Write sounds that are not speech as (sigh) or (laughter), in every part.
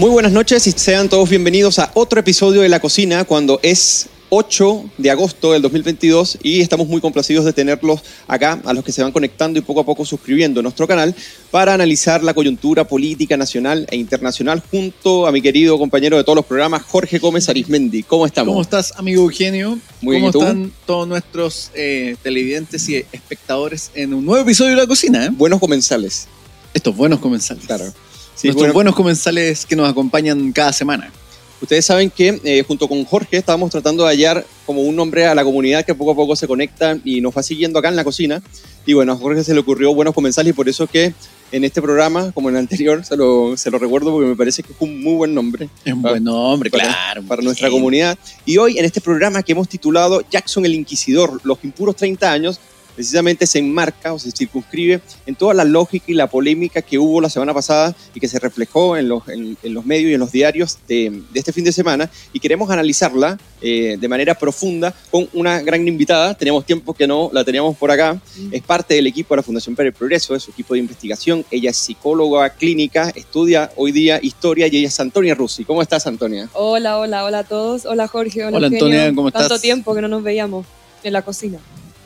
Muy buenas noches y sean todos bienvenidos a otro episodio de La Cocina cuando es 8 de agosto del 2022 y estamos muy complacidos de tenerlos acá, a los que se van conectando y poco a poco suscribiendo a nuestro canal para analizar la coyuntura política nacional e internacional junto a mi querido compañero de todos los programas, Jorge Gómez Arismendi. ¿Cómo estamos? ¿Cómo estás, amigo Eugenio? Muy bien, ¿Cómo están todos nuestros eh, televidentes y espectadores en un nuevo episodio de La Cocina? eh? Buenos comensales. Estos buenos comensales. Claro. Sí, Nuestros bueno, buenos comensales que nos acompañan cada semana. Ustedes saben que eh, junto con Jorge estábamos tratando de hallar como un nombre a la comunidad que poco a poco se conecta y nos va siguiendo acá en la cocina. Y bueno, a Jorge se le ocurrió buenos comensales y por eso que en este programa, como en el anterior, se lo, se lo recuerdo porque me parece que es un muy buen nombre. Es un buen nombre, para- claro. para nuestra comunidad. Y hoy en este programa que hemos titulado Jackson el Inquisidor, los impuros 30 años, precisamente se enmarca o se circunscribe en toda la lógica y la polémica que hubo la semana pasada y que se reflejó en los, en, en los medios y en los diarios de, de este fin de semana. Y queremos analizarla eh, de manera profunda con una gran invitada. Teníamos tiempo que no la teníamos por acá. Es parte del equipo de la Fundación para el Progreso, es su equipo de investigación. Ella es psicóloga clínica, estudia hoy día historia y ella es Antonia Russi. ¿Cómo estás, Antonia? Hola, hola, hola a todos. Hola Jorge, hola, Hola. Antonia, ¿cómo Tanto estás? tiempo que no nos veíamos en la cocina.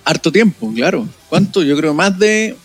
Harto tiempo, claro. ¿Cuánto? Yo creo más de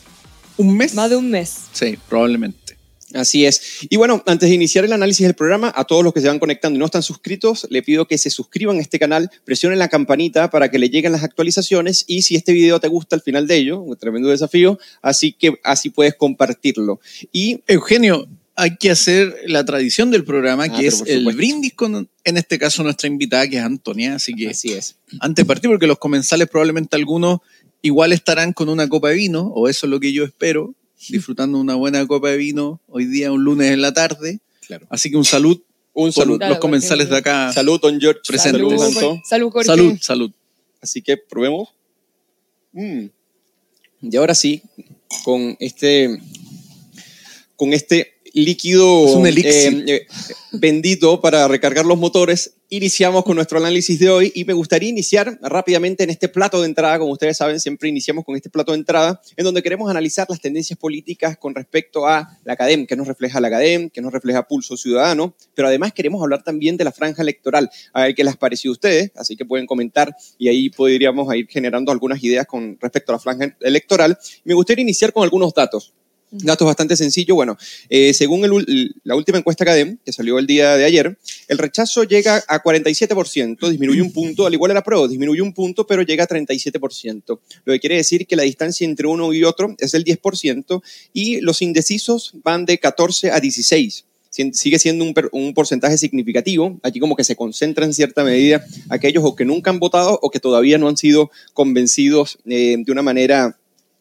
un mes. Más de un mes. Sí, probablemente. Así es. Y bueno, antes de iniciar el análisis del programa, a todos los que se van conectando y no están suscritos, le pido que se suscriban a este canal, presionen la campanita para que le lleguen las actualizaciones y si este video te gusta al final de ello, un tremendo desafío, así que así puedes compartirlo. Y Eugenio, hay que hacer la tradición del programa, Ah, que es el brindis con, en este caso, nuestra invitada, que es Antonia. Así que así es. antes de partir, porque los comensales probablemente algunos igual estarán con una copa de vino, o eso es lo que yo espero, disfrutando una buena copa de vino hoy día, un lunes en la tarde. Claro. Así que un salud Un. Claro, los comensales de acá. Salud, don George. Presente. Salud, Salud. Salud, Jorge. Salud, salud. Así que probemos. Mm. Y ahora sí, con este, con este líquido Es un elixir. eh, eh, bendito para recargar los motores, iniciamos con nuestro análisis de hoy y me gustaría iniciar rápidamente en este plato de entrada, como ustedes saben, siempre iniciamos con este plato de entrada, en donde queremos analizar las tendencias políticas con respecto a la academia, que nos refleja la academia, que nos refleja Pulso Ciudadano, pero además queremos hablar también de la franja electoral, a ver qué les pareció a ustedes, así que pueden comentar y ahí podríamos ir generando algunas ideas con respecto a la franja electoral. Me gustaría iniciar con algunos datos. Datos bastante sencillos. Bueno, eh, según el la última encuesta Academ, que salió el día de ayer, el rechazo llega a 47%, disminuye un punto, al igual a la prueba, disminuye un punto, pero llega a 37%. Lo que quiere decir que la distancia entre uno y otro es del 10% y los indecisos van de 14 a 16 Sien- sigue siendo un, un porcentaje significativo. Aquí como que se concentra en cierta medida aquellos o que nunca han votado o que todavía no han sido convencidos eh, de una manera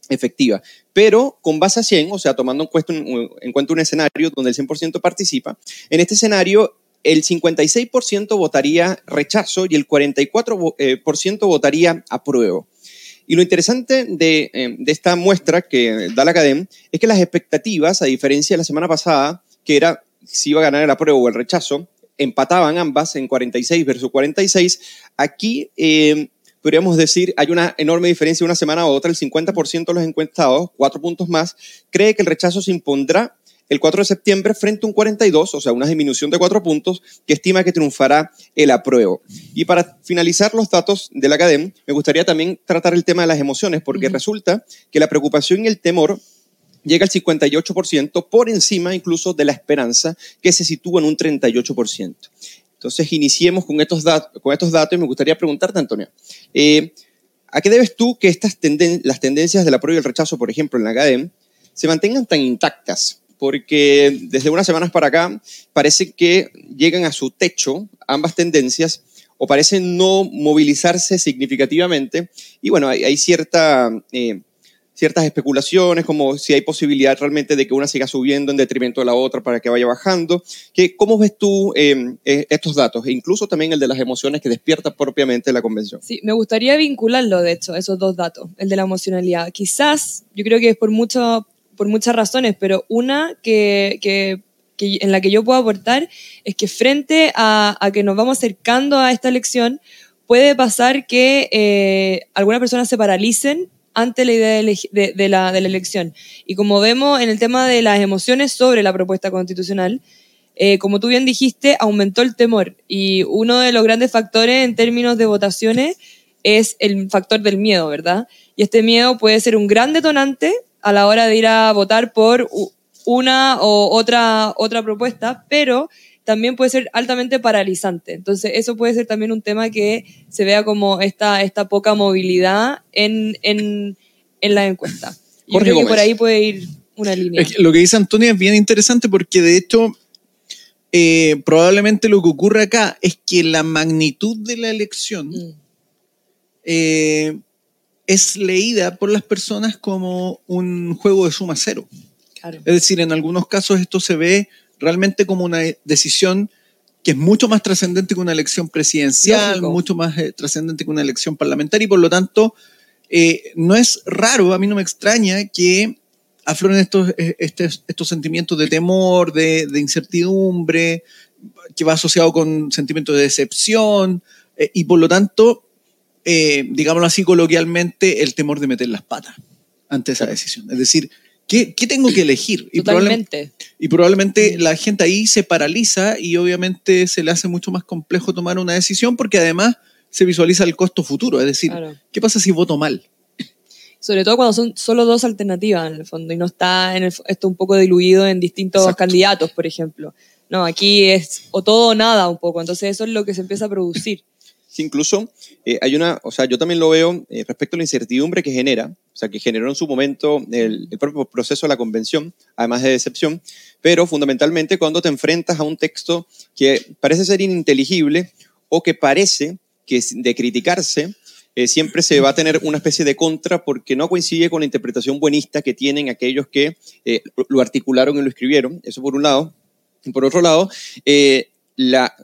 efectiva. Pero con base a 100, o sea, tomando en cuenta un, en cuenta un escenario donde el 100% participa, en este escenario el 56% votaría rechazo y el 44% vo- eh, votaría apruebo. Y lo interesante de, eh, de esta muestra que da la Academ es que las expectativas, a diferencia de la semana pasada, que era si iba a ganar el apruebo o el rechazo, empataban ambas en 46 versus 46. Aquí eh, podríamos decir, hay una enorme diferencia de una semana a otra. El 50% de los encuestados, cuatro puntos más, cree que el rechazo se impondrá el 4 de septiembre frente a un 42, o sea, una disminución de cuatro puntos, que estima que triunfará el apruebo. Y para finalizar los datos de la Academ, me gustaría también tratar el tema de las emociones, porque resulta que la preocupación y el temor llega al 58%, por encima incluso de la esperanza, que se sitúa en un 38%. Entonces, iniciemos con estos, con estos datos y me gustaría preguntarte, Antonio, eh, ¿a qué debes tú que estas tenden- las tendencias del apruebo y el rechazo, por ejemplo, en la academia, se mantengan tan intactas? Porque desde unas semanas para acá parece que llegan a su techo ambas tendencias o parecen no movilizarse significativamente. Y bueno, hay, hay cierta, eh, ciertas especulaciones, como si hay posibilidad realmente de que una siga subiendo en detrimento de la otra para que vaya bajando. ¿Qué, ¿Cómo ves tú eh, estos datos? E incluso también el de las emociones que despierta propiamente la convención. Sí, me gustaría vincularlo, de hecho, esos dos datos, el de la emocionalidad. Quizás, yo creo que es por, mucho, por muchas razones, pero una que, que, que en la que yo puedo aportar es que frente a, a que nos vamos acercando a esta elección, puede pasar que eh, algunas personas se paralicen ante la idea de, la elección. Y como vemos en el tema de las emociones sobre la propuesta constitucional, eh, como tú bien dijiste, aumentó el temor. Y uno de los grandes factores en términos de votaciones es el factor del miedo, ¿verdad? Y este miedo puede ser un gran detonante a la hora de ir a votar por una o otra, otra propuesta, pero también puede ser altamente paralizante. Entonces, eso puede ser también un tema que se vea como esta, esta poca movilidad en, en, en la encuesta. Yo creo que por ahí puede ir una línea. Lo que dice Antonia es bien interesante porque de hecho eh, probablemente lo que ocurre acá es que la magnitud de la elección mm. eh, es leída por las personas como un juego de suma cero. Es decir, en algunos casos esto se ve realmente como una decisión que es mucho más trascendente que una elección presidencial, mucho más eh, trascendente que una elección parlamentaria y por lo tanto no es raro, a mí no me extraña que afloren estos, eh, estos, estos sentimientos de temor, de, de, incertidumbre, que va asociado con sentimientos de decepción eh, y por lo tanto, eh, digámoslo así coloquialmente, el temor de meter las patas ante esa decisión. Es decir, ¿qué, qué tengo que elegir? Y Totalmente. y probablemente la gente ahí se paraliza y obviamente se le hace mucho más complejo tomar una decisión porque además se visualiza el costo futuro. Es decir, ¿qué pasa si voto mal? sobre todo cuando son solo dos alternativas en el fondo y no está en esto un poco diluido en distintos candidatos, por ejemplo. No, aquí es o todo o nada un poco, entonces eso es lo que se empieza a producir. Sí, incluso eh, hay una, o sea, yo también lo veo eh, respecto a la incertidumbre que genera, sea, que generó en su momento el, el, propio proceso de la convención, además de decepción, pero fundamentalmente cuando te enfrentas a un texto que parece ser ininteligible o que parece que de criticarse eh, siempre se va a tener una especie de contra porque no coincide con la interpretación buenista que tienen aquellos que eh, lo articularon y lo escribieron. Eso por un lado. Y por otro lado, eh, la,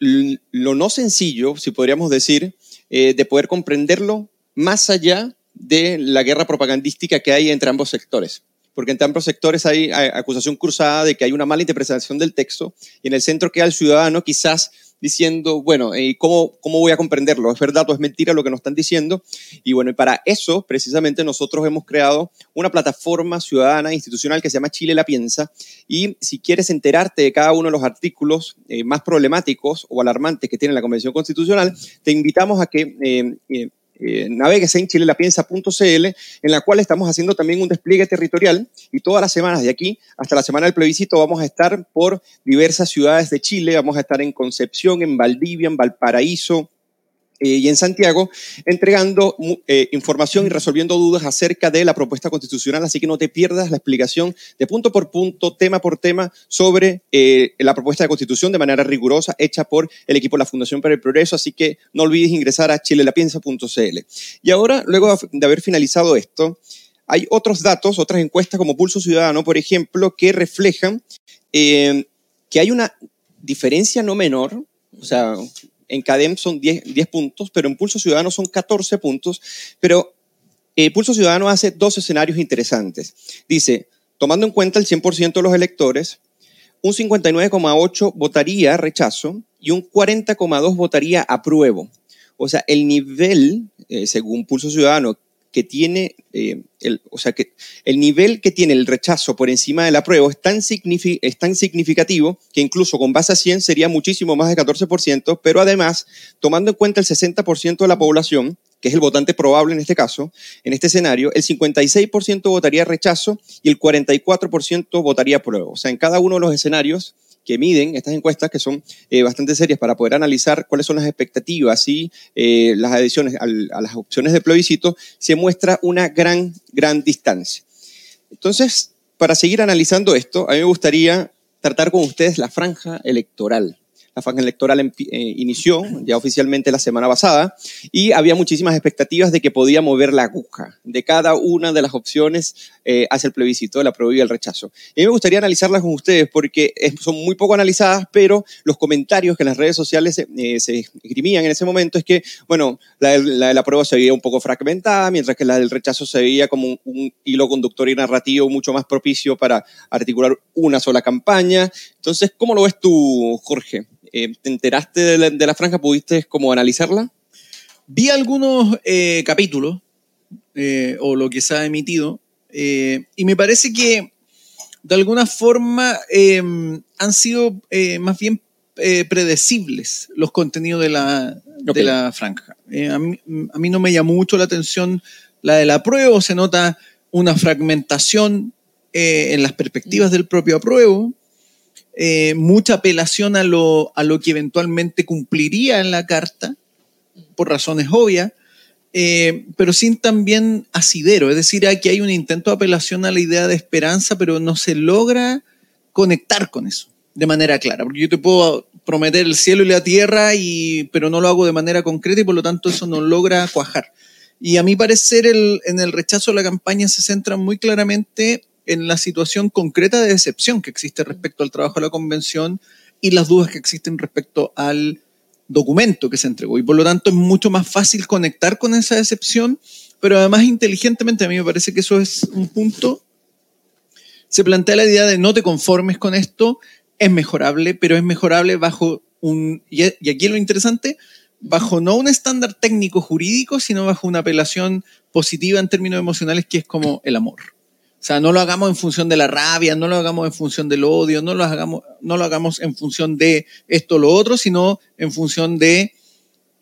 lo no sencillo, si podríamos decir, de poder comprenderlo más allá de la guerra propagandística que hay entre ambos sectores porque entre ambos sectores hay acusación cruzada de que hay una mala interpretación del texto y en el centro queda el ciudadano quizás diciendo, bueno, ¿cómo, ¿cómo voy a comprenderlo? ¿Es verdad o es mentira lo que nos están diciendo? Y bueno, para eso precisamente nosotros hemos creado una plataforma ciudadana institucional que se llama Chile la Piensa y si quieres enterarte de cada uno de los artículos eh, más problemáticos o alarmantes que tiene la Convención Constitucional, te invitamos a que... Eh, eh, eh, en chilelapiensa.cl, en la cual estamos haciendo también un despliegue territorial y todas las semanas de aquí hasta la semana del plebiscito vamos a estar por diversas ciudades de Chile, vamos a estar en Concepción, en Valdivia, en Valparaíso, y en Santiago, entregando eh, información y resolviendo dudas acerca de la propuesta constitucional, así que no te pierdas la explicación de punto por punto, tema por tema, sobre eh, la propuesta de constitución de manera rigurosa, hecha por el equipo de la Fundación para el Progreso, así que no olvides ingresar a chilelapiensa.cl. Y ahora, luego de haber finalizado esto, hay otros datos, otras encuestas como Pulso Ciudadano, por ejemplo, que reflejan que hay una diferencia no menor, o sea, en CADEM son 10, 10 puntos, pero en Pulso Ciudadano son 14 puntos. Pero eh, Pulso Ciudadano hace dos escenarios interesantes. Dice, tomando en cuenta el 100% de los electores, un 59,8 votaría rechazo y un 40,2 votaría apruebo. O sea, el nivel, eh, según Pulso Ciudadano, que tiene, eh, el, o sea, que el nivel que tiene el rechazo por encima del apruebo es tan, es tan significativo que incluso con base a 100 sería muchísimo más de 14%, pero además, tomando en cuenta el 60% de la población, que es el votante probable en este caso, en este escenario, el 56% votaría rechazo y el 44% votaría apruebo. O sea, en cada uno de los escenarios que miden estas encuestas, que son eh, bastante serias para poder analizar cuáles son las expectativas y eh, las adiciones a las opciones de plebiscito, se muestra una gran, gran distancia. Entonces, para seguir analizando esto, a mí me gustaría tratar con ustedes la franja electoral la franja electoral eh, inició ya oficialmente la semana pasada y había muchísimas expectativas de que podía mover la aguja de cada una de las opciones eh, hacia el plebiscito, la apruebo y el rechazo. Y me gustaría analizarlas con ustedes porque son muy poco analizadas, pero los comentarios que en las redes sociales eh, se esgrimían en ese momento es que, bueno, la, la de la prueba se veía un poco fragmentada, mientras que la del rechazo se veía como un, un hilo conductor y narrativo mucho más propicio para articular una sola campaña. Entonces, ¿cómo lo ves tú, Jorge? Eh, ¿Te enteraste de la, franja? ¿Pudiste como analizarla? Vi algunos eh, capítulos, eh, o lo que se ha emitido, y me parece que de alguna forma eh, han sido eh, más bien eh, predecibles los contenidos de la, de la franja. Eh, a, mí, a mí no me llamó mucho la atención la de la apruebo, se nota una fragmentación eh, en las perspectivas del propio apruebo, eh, mucha apelación a lo, a lo que eventualmente cumpliría en la carta, por razones obvias, eh, pero sin también asidero. Es decir, aquí hay un intento de apelación a la idea de esperanza, pero no se logra conectar con eso de manera clara. Porque yo te puedo prometer el cielo y la tierra, y, pero no lo hago de manera concreta y por lo tanto eso no logra cuajar. Y a mi parecer en el rechazo a la campaña se centra muy claramente en la situación concreta de decepción que existe respecto al trabajo de la convención y las dudas que existen respecto al documento que se entregó. Y por lo tanto es mucho más fácil conectar con esa decepción, pero además inteligentemente a mí me parece que eso es un punto. Se plantea la idea de no te conformes con esto, es mejorable, pero es mejorable bajo un, y aquí lo interesante, bajo no un estándar técnico jurídico, sino bajo una apelación positiva en términos emocionales que es como el amor. O sea, no lo hagamos en función de la rabia, no lo hagamos en función del odio, no lo hagamos, no lo hagamos en función de esto o lo otro, sino en función de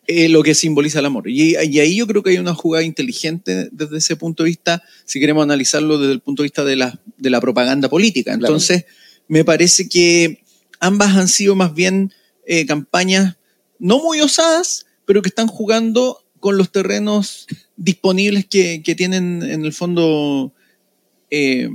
eh, lo que simboliza el amor. Y, y ahí yo creo que hay una jugada inteligente desde ese punto de vista, si queremos analizarlo desde el punto de vista de la, de la propaganda política. Claro. Entonces, me parece que ambas han sido más bien eh, campañas no muy osadas, pero que están jugando con los terrenos disponibles que, que tienen en el fondo eh,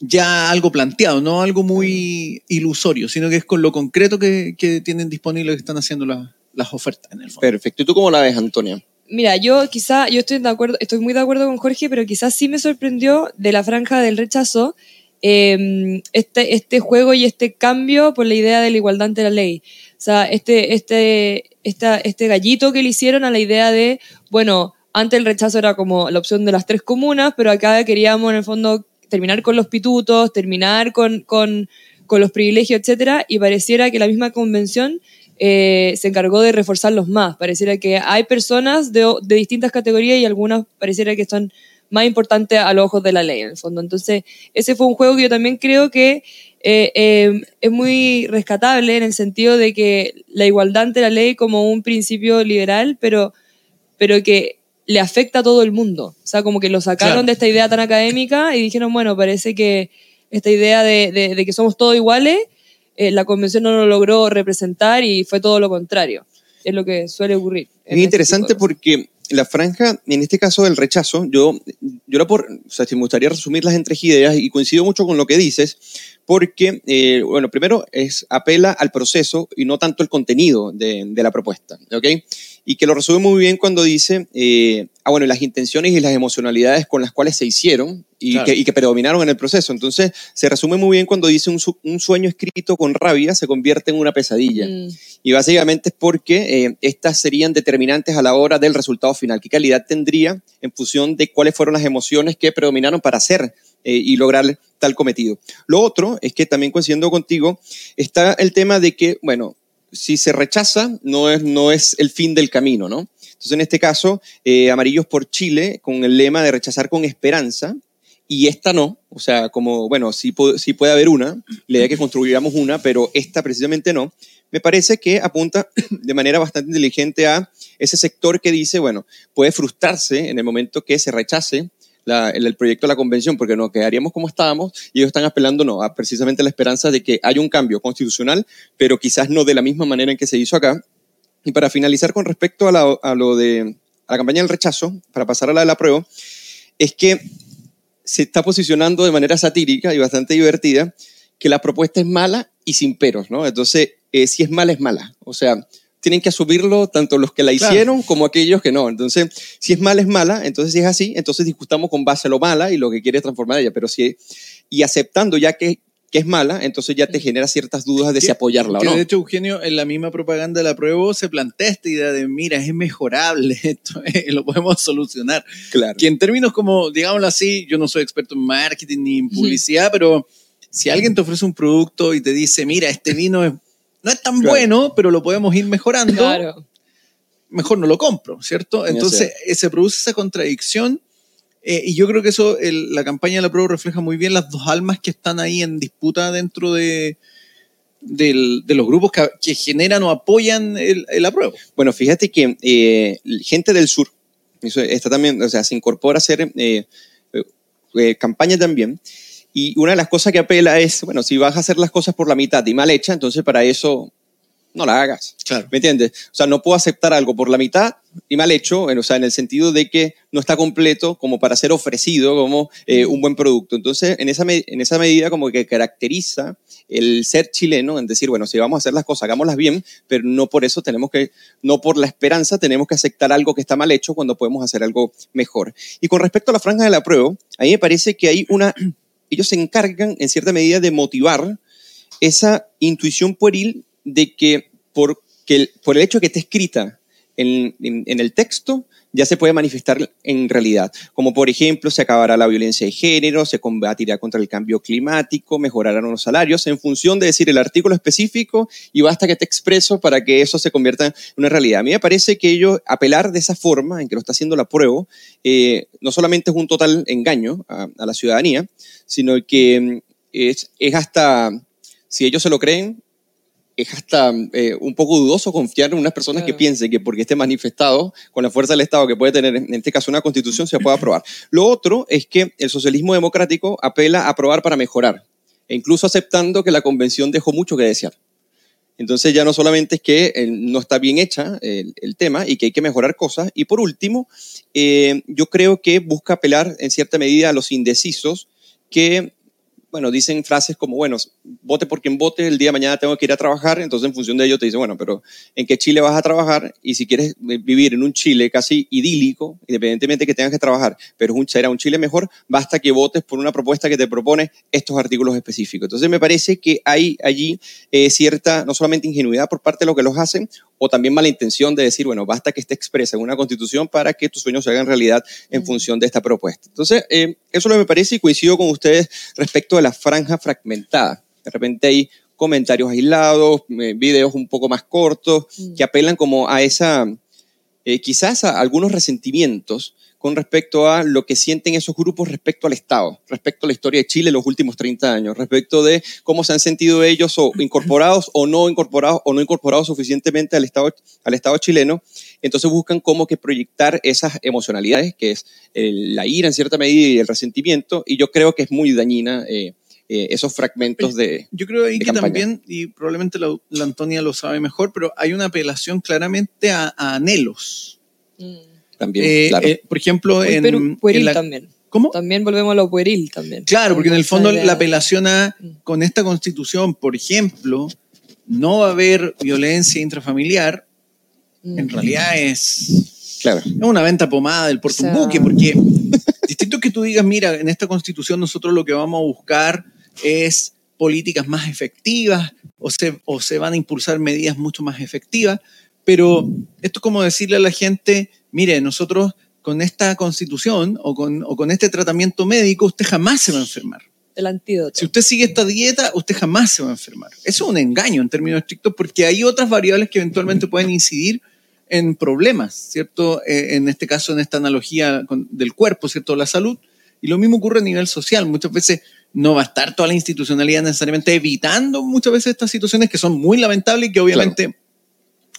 ya algo planteado, no algo muy ilusorio, sino que es con lo concreto que, que tienen disponible que están haciendo las- las ofertas en el fondo. Perfecto. ¿Y tú cómo la ves, Antonia? Mira, yo quizá, yo estoy de acuerdo, estoy muy de acuerdo con Jorge, pero quizás sí me sorprendió de la franja del rechazo eh, este, este juego y este cambio por la idea de la igualdad ante la ley. O sea, este, este, esta, este gallito que le hicieron a la idea de, bueno, antes el rechazo era como la opción de las tres comunas, pero acá queríamos en el fondo terminar con los pitutos, terminar con, con, con los privilegios, etcétera, y pareciera que la misma convención eh, se encargó de reforzarlos más. Pareciera que hay personas de, de distintas categorías y algunas pareciera que son más importantes a los ojos de la ley, en el fondo. Entonces, ese fue un juego que yo también creo que eh, eh, es muy rescatable en el sentido de que la igualdad ante la ley como un principio liberal, pero, pero que le afecta a todo el mundo. O sea, como que lo sacaron Claro. de esta idea tan académica y dijeron, bueno, parece que esta idea de, de- de que somos todos iguales, eh, la convención no lo logró representar y fue todo lo contrario. Es lo que suele ocurrir. Es este interesante porque la franja, en este caso del rechazo, yo, yo la por, o sea, si me gustaría resumirlas en tres ideas y coincido mucho con lo que dices, porque, eh, bueno, primero es apela al proceso y no tanto el contenido de, de la propuesta, ¿ok? Y que lo resume muy bien cuando dice, eh, ah, bueno, las intenciones y las emocionalidades con las cuales se hicieron y, Claro. que, y que predominaron en el proceso. Entonces, se resume muy bien cuando dice un, su- un sueño escrito con rabia se convierte en una pesadilla. Mm, Y básicamente es porque eh, estas serían determinantes a la hora del resultado final. ¿Qué calidad tendría en función de cuáles fueron las emociones que predominaron para hacer eh, y lograr tal cometido? Lo otro es que también coincidiendo contigo, está el tema de que, bueno, si se rechaza, no es, no es el fin del camino, ¿no? Entonces, en este caso, eh, Amarillos por Chile, con el lema de rechazar con esperanza, y esta no, o sea, como, bueno, sí, sí puede haber una, la idea que construyamos una, pero esta precisamente no, me parece que apunta de manera bastante inteligente a ese sector que dice, bueno, puede frustrarse en el momento que se rechace la- el, el proyecto de la convención, porque nos quedaríamos como estábamos, y ellos están apelando, no, a precisamente la esperanza de que haya un cambio constitucional, pero quizás no de la misma manera en que se hizo acá. Y para finalizar con respecto a, la- a lo de a la campaña del rechazo, para pasar a la de la prueba, es que se está posicionando de manera satírica y bastante divertida que la propuesta es mala y sin peros, ¿no? Entonces, eh, si es mala, es mala. O sea, tienen que asumirlo tanto los que la Claro. hicieron como aquellos que no. Entonces, si es mala, es mala. Entonces, si es así, entonces discutamos con base a lo mala y lo que quiere transformar ella. Pero si, y aceptando ya que, que es mala, entonces ya te genera ciertas dudas de si Que- apoyarla o no. De hecho, Eugenio, en la misma propaganda de la prueba se plantea esta idea de, mira, es mejorable (laughs) esto, eh, lo podemos solucionar. Claro. Que en términos como, digámoslo así, yo no soy experto en marketing ni en publicidad, pero si alguien te ofrece un producto y te dice, mira, este vino es- no es tan Claro. bueno, pero lo podemos ir mejorando, Claro. mejor no lo compro, ¿cierto? Entonces, eh, se produce esa contradicción Eh, y yo creo que eso, el- la campaña de la prueba refleja muy bien las dos almas que están ahí en disputa dentro de, del- de los grupos que, que generan o apoyan el, el apruebo. Bueno, fíjate que eh, gente del sur, eso está también, o sea, se incorpora a hacer eh, campaña también. Y una de las cosas que apela es, bueno, si vas a hacer las cosas por la mitad y mal hecha, entonces para eso no la hagas. Claro. ¿Me entiendes? O sea, no puedo aceptar algo por la mitad y mal hecho, o sea, en el sentido de que no está completo como para ser ofrecido como eh, un buen producto. Entonces, en esa, en esa medida como que caracteriza el ser chileno en decir, bueno, si vamos a hacer las cosas, hagámoslas bien, pero no por eso tenemos que, no por la esperanza tenemos que aceptar algo que está mal hecho cuando podemos hacer algo mejor. Y con respecto a la franja de la prueba, a mí me parece que hay una, ellos se encargan en cierta medida de motivar esa intuición pueril de que por, que el, por el hecho de que esté escrita en, el texto, ya se puede manifestar en realidad. Como por ejemplo, se acabará la violencia de género, se combatirá contra el cambio climático, mejorarán los salarios, en función de decir el artículo específico y basta que esté expreso para que eso se convierta en una realidad. A mí me parece que ellos apelar de esa forma en que lo está haciendo la prueba, eh, no solamente es un total engaño a, la ciudadanía, sino que mm, es hasta, si ellos se lo creen, es hasta eh, un poco dudoso confiar en unas personas que piensen que porque esté manifestado con la fuerza del Estado que puede tener, en este caso, una constitución, se puede aprobar. Lo otro es que el socialismo democrático apela a aprobar para mejorar, e incluso aceptando que la convención dejó mucho que desear. Entonces ya no solamente es que eh, no está bien hecha el, el tema y que hay que mejorar cosas. Y por último, eh, yo creo que busca apelar en cierta medida a los indecisos que, bueno, dicen frases como, bueno, vote por quien vote, el día de mañana tengo que ir a trabajar, entonces en función de ello te dice, bueno, pero ¿en qué Chile vas a trabajar? Y si quieres eh, vivir en un Chile casi idílico, independientemente de que tengas que trabajar, pero será un Chile mejor, basta que votes por una propuesta que te propone estos artículos específicos. Entonces me parece que hay allí eh, cierta, no solamente ingenuidad por parte de los que los hacen, o también mala intención de decir, bueno, basta que esté expresa en una constitución para que tus sueños se hagan realidad en función de esta propuesta. Entonces, eh, eso es lo que me parece y coincido con ustedes respecto de la franja fragmentada. De repente hay comentarios aislados, eh, videos un poco más cortos, Mm. que apelan como a esa, eh, quizás a algunos resentimientos con respecto a lo que sienten esos grupos respecto al Estado, respecto a la historia de Chile en los últimos 30 años, respecto de cómo se han sentido ellos o (clears throat) incorporados o no incorporados o no incorporados suficientemente al Estado, al Estado chileno. Entonces buscan como que proyectar esas emocionalidades, que es el- la ira en cierta medida y el resentimiento, y yo creo que es muy dañina eh, eh, esos fragmentos de... Yo creo ahí que campaña. también, y probablemente la, la Antonia lo sabe mejor, pero hay una apelación claramente a, a anhelos. Mm. También, Eh, claro. eh, por ejemplo, en, peru- pueril en la- también. ¿Cómo? También volvemos a lo pueril también. Claro, porque en el fondo la apelación a, Mm. con esta constitución, por ejemplo, no va a haber violencia intrafamiliar, Mm. en realidad es, claro. es una venta pomada del O sea- portumbuque, porque (laughs) distinto que tú digas, mira, en esta constitución nosotros lo que vamos a buscar es políticas más efectivas o se, o se van a impulsar medidas mucho más efectivas, pero esto es como decirle a la gente, mire, nosotros con esta constitución o con, o con este tratamiento médico usted jamás se va a enfermar. El antídoto. Si usted sigue esta dieta, usted jamás se va a enfermar. Eso es un engaño en términos estrictos porque hay otras variables que eventualmente pueden incidir en problemas, ¿cierto? Eh, en este caso, en esta analogía con- del cuerpo, ¿cierto? La salud. Y lo mismo ocurre a nivel social. Muchas veces no va a estar toda la institucionalidad necesariamente evitando muchas veces estas situaciones que son muy lamentables y que obviamente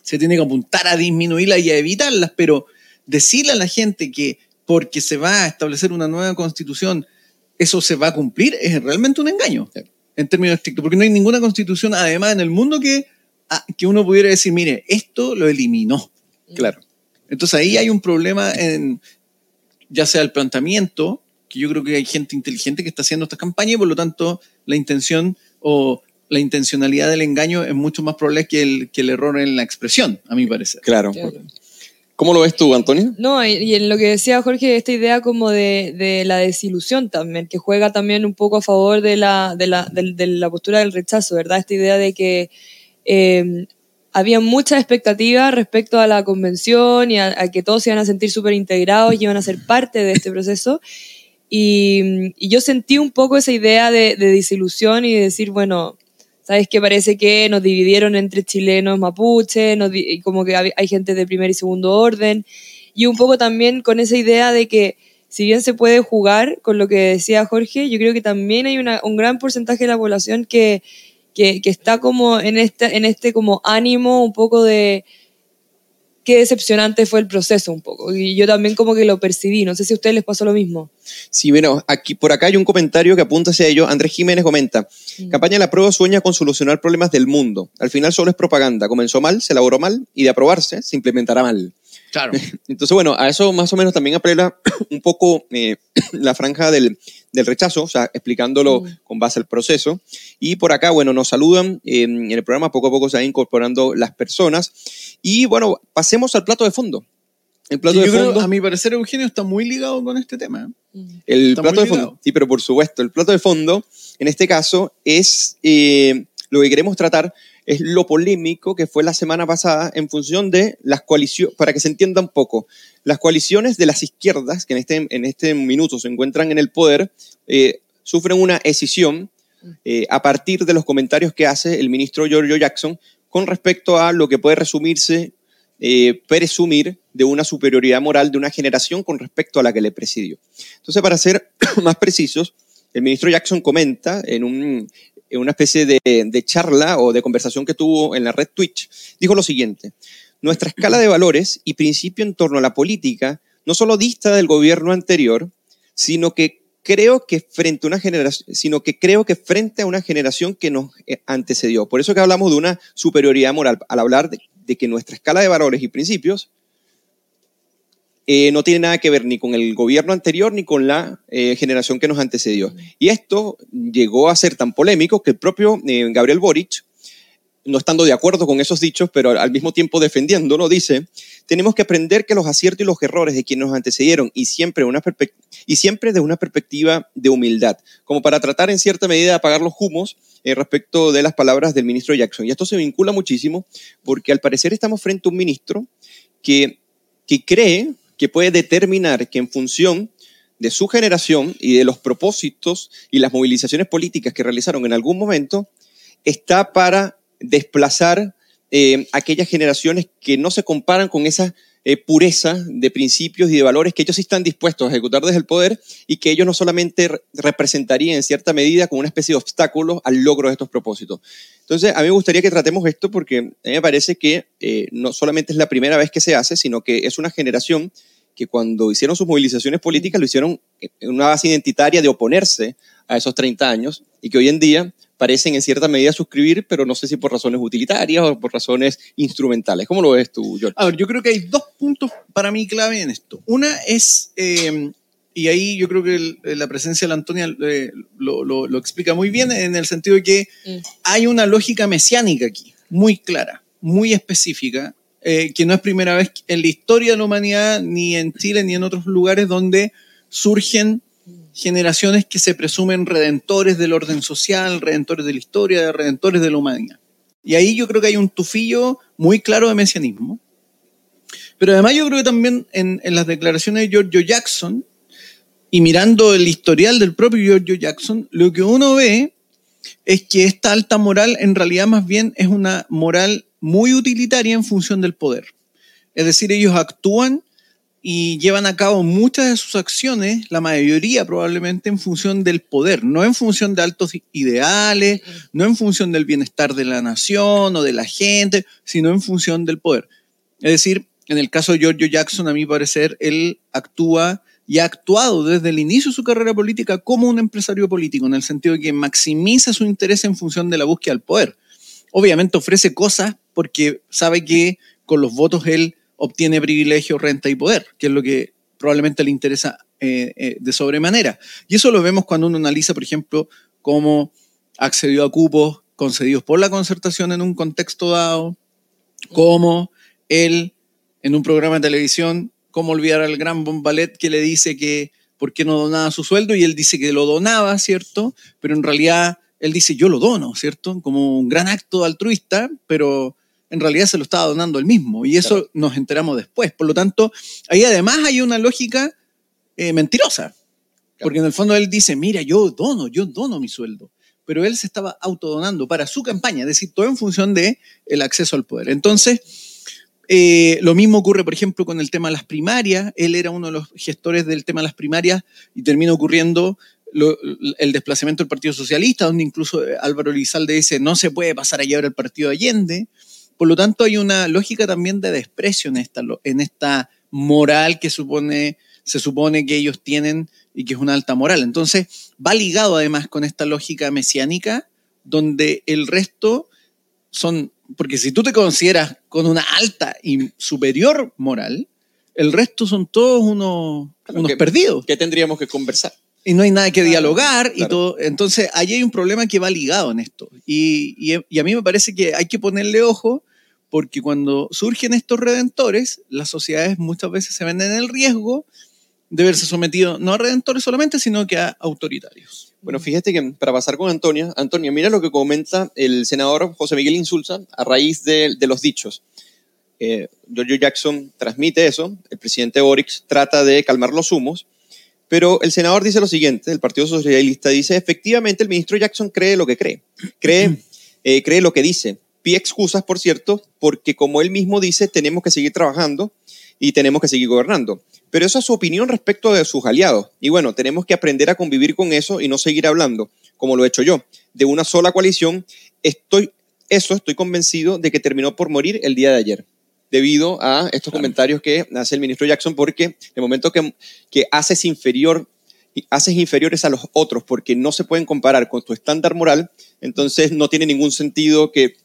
se tiene que apuntar a disminuirlas y a evitarlas, pero decirle a la gente que porque se va a establecer una nueva constitución, eso se va a cumplir, es realmente un engaño, en términos estrictos, porque no hay ninguna constitución, además, en el mundo que, ah, que uno pudiera decir, mire, esto lo eliminó. Claro. Entonces ahí hay un problema en, ya sea el planteamiento, que yo creo que hay gente inteligente que está haciendo esta campaña y por lo tanto la intención o la intencionalidad del engaño es mucho más probable que el, que el error en la expresión, a mi parecer. Claro. Claro. ¿Cómo lo ves tú, Antonio? No, y, en lo que decía Jorge, esta idea como de, de la desilusión también, que juega también un poco a favor de la, de la, de la postura del rechazo, ¿verdad? Esta idea de que eh, había mucha expectativa respecto a la convención y a, a que todos se iban a sentir súper integrados y iban a ser parte de este proceso. (laughs) Y, yo sentí un poco esa idea de, de desilusión y de decir, bueno, ¿sabes qué? Parece que nos dividieron entre chilenos mapuche, y como que hay, gente de primer y segundo orden, y un poco también con esa idea de que si bien se puede jugar con lo que decía Jorge, yo creo que también hay una, un gran porcentaje de la población que, que, que está como en este, en este como ánimo un poco de qué decepcionante fue el proceso un poco. Y yo también como que lo percibí. No sé si a ustedes les pasó lo mismo. Sí, bueno, aquí, por acá hay un comentario que apunta hacia ello. Andrés Jiménez comenta, Mm. campaña de la prueba sueña con solucionar problemas del mundo. Al final solo es propaganda. Comenzó mal, se elaboró mal y de aprobarse se implementará mal. Claro. (laughs) Entonces, bueno, a eso más o menos también apela (coughs) un poco eh, (coughs) la franja del, del rechazo, o sea, explicándolo Mm. con base al proceso. Y por acá, bueno, nos saludan eh, en el programa, poco a poco se van incorporando las personas. Y bueno, pasemos al plato de fondo. El plato Sí, de yo creo, fondo. a mi parecer, Eugenio está muy ligado con este tema. ¿eh? Mm. El Está plato de fondo. ligado. Sí, pero por supuesto, el plato de fondo, en este caso, es eh, lo que queremos tratar, es lo polémico que fue la semana pasada en función de las coaliciones, para que se entienda un poco, las coaliciones de las izquierdas, que en este, en este minuto se encuentran en el poder, eh, sufren una escisión eh, a partir de los comentarios que hace el ministro Giorgio Jackson con respecto a lo que puede resumirse, eh, presumir de una superioridad moral de una generación con respecto a la que le presidió. Entonces, para ser (clears throat) más precisos, el ministro Jackson comenta en, un- una especie de, charla o de conversación que tuvo en la red Twitch, dijo lo siguiente, nuestra escala de valores y principio en torno a la política no solo dista del gobierno anterior, sino que creo que frente a una generación, sino que creo que frente a una generación que nos eh, antecedió. Por eso que hablamos de una superioridad moral, al hablar de que nuestra escala de valores y principios eh, no tiene nada que ver ni con el gobierno anterior ni con la eh, generación que nos antecedió. Y esto llegó a ser tan polémico que el propio eh, Gabriel Boric, no estando de acuerdo con esos dichos, pero al mismo tiempo defendiéndolo, dice, tenemos que aprender que los aciertos y los errores de quienes nos antecedieron y siempre, una de una perspectiva de humildad, como para tratar en cierta medida de apagar los humos eh, respecto de las palabras del ministro Jackson. Y esto se vincula muchísimo porque al parecer estamos frente a un ministro que cree que puede determinar que en función de su generación y de los propósitos y las movilizaciones políticas que realizaron en algún momento, está para desplazar eh, aquellas generaciones que no se comparan con esa eh, pureza de principios y de valores que ellos están dispuestos a ejecutar desde el poder y que ellos no solamente re- representarían en cierta medida como una especie de obstáculo al logro de estos propósitos. Entonces, a mí me gustaría que tratemos esto porque a mí me parece que eh, no solamente es la primera vez que se hace, sino que es una generación que cuando hicieron sus movilizaciones políticas lo hicieron en una base identitaria de oponerse a esos 30 años y que hoy en día parecen en cierta medida suscribir, pero no sé si por razones utilitarias o por razones instrumentales. ¿Cómo lo ves tú, George? A ver, yo creo que hay dos puntos para mí clave en esto. Una es, eh, y ahí yo creo que el- la presencia de la Antonia eh, lo, lo- lo explica muy bien, en el sentido de que Mm. hay una lógica mesiánica aquí, muy clara, muy específica, eh, que no es primera vez en la historia de la humanidad, ni en Chile, ni en otros lugares donde surgen generaciones que se presumen redentores del orden social, redentores de la historia, redentores de la humanidad. Y ahí yo creo que hay un tufillo muy claro de mesianismo. Pero además yo creo que también en, en las declaraciones de Giorgio Jackson, y mirando el historial del propio Giorgio Jackson, lo que uno ve es que esta alta moral en realidad más bien es una moral muy utilitaria en función del poder. Es decir, ellos actúan y llevan a cabo muchas de sus acciones, la mayoría probablemente en función del poder, no en función de altos ideales, no en función del bienestar de la nación o de la gente, sino en función del poder. Es decir, en el caso de Giorgio Jackson, a mi parecer, él actúa y ha actuado desde el inicio de su carrera política como un empresario político, en el sentido de que maximiza su interés en función de la búsqueda del poder. Obviamente ofrece cosas porque sabe que con los votos él obtiene privilegio, renta y poder, que es lo que probablemente le interesa eh, eh, de sobremanera. Y eso lo vemos cuando uno analiza, por ejemplo, cómo accedió a cupos concedidos por la concertación en un contexto dado, cómo él en un programa de televisión, cómo olvidar al gran Bombalet que le dice que por qué no donaba su sueldo y él dice que lo donaba, ¿cierto? Pero en realidad él dice yo lo dono, ¿cierto? Como un gran acto altruista, pero en realidad se lo estaba donando él mismo y eso Claro. nos enteramos después. Por lo tanto, ahí además hay una lógica eh, mentirosa, porque en el fondo él dice, mira, yo dono, yo dono mi sueldo, pero él se estaba autodonando para su campaña, es decir, todo en función de el acceso al poder. Entonces, Eh, lo mismo ocurre, por ejemplo, con el tema de las primarias. Él era uno de los gestores del tema de las primarias y termina ocurriendo lo- el desplazamiento del Partido Socialista, donde incluso Álvaro Elizalde dice no se puede pasar a llevar el Partido de Allende. Por lo tanto, hay una lógica también de desprecio en esta, en esta moral que supone, se supone que ellos tienen y que es una alta moral. Entonces, va ligado además con esta lógica mesiánica, donde el resto son, porque si tú te consideras con una alta y superior moral, el resto son todos unos, Claro, unos que- perdidos ¿Qué tendríamos que conversar? y no hay nada que Claro, dialogar y todo. Entonces, ahí hay un problema que va ligado en esto. Y, y- y a mí me parece que hay que ponerle ojo porque cuando surgen estos redentores, las sociedades muchas veces se ven en el riesgo de verse sometidos no a redentores solamente, sino que a autoritarios. Bueno, fíjate que para pasar con Antonia, Antonia, mira lo que comenta el senador José Miguel Insulza a raíz de, de los dichos. Eh, Giorgio Jackson transmite eso, el presidente Boric trata de calmar los humos, pero el senador dice lo siguiente, el Partido Socialista dice, efectivamente el ministro Jackson cree lo que cree, cree, (clears throat) eh, cree lo que dice, pide excusas, por cierto, porque como él mismo dice, tenemos que seguir trabajando y tenemos que seguir gobernando. Pero esa es su opinión respecto de sus aliados. Y bueno, tenemos que aprender a convivir con eso y no seguir hablando, como lo he hecho yo, de una sola coalición. Estoy, eso estoy convencido de que terminó por morir el día de ayer, debido a estos comentarios que hace el ministro Jackson, porque el momento que, que haces inferior haces inferiores a los otros porque no se pueden comparar con tu estándar moral, entonces no tiene ningún sentido que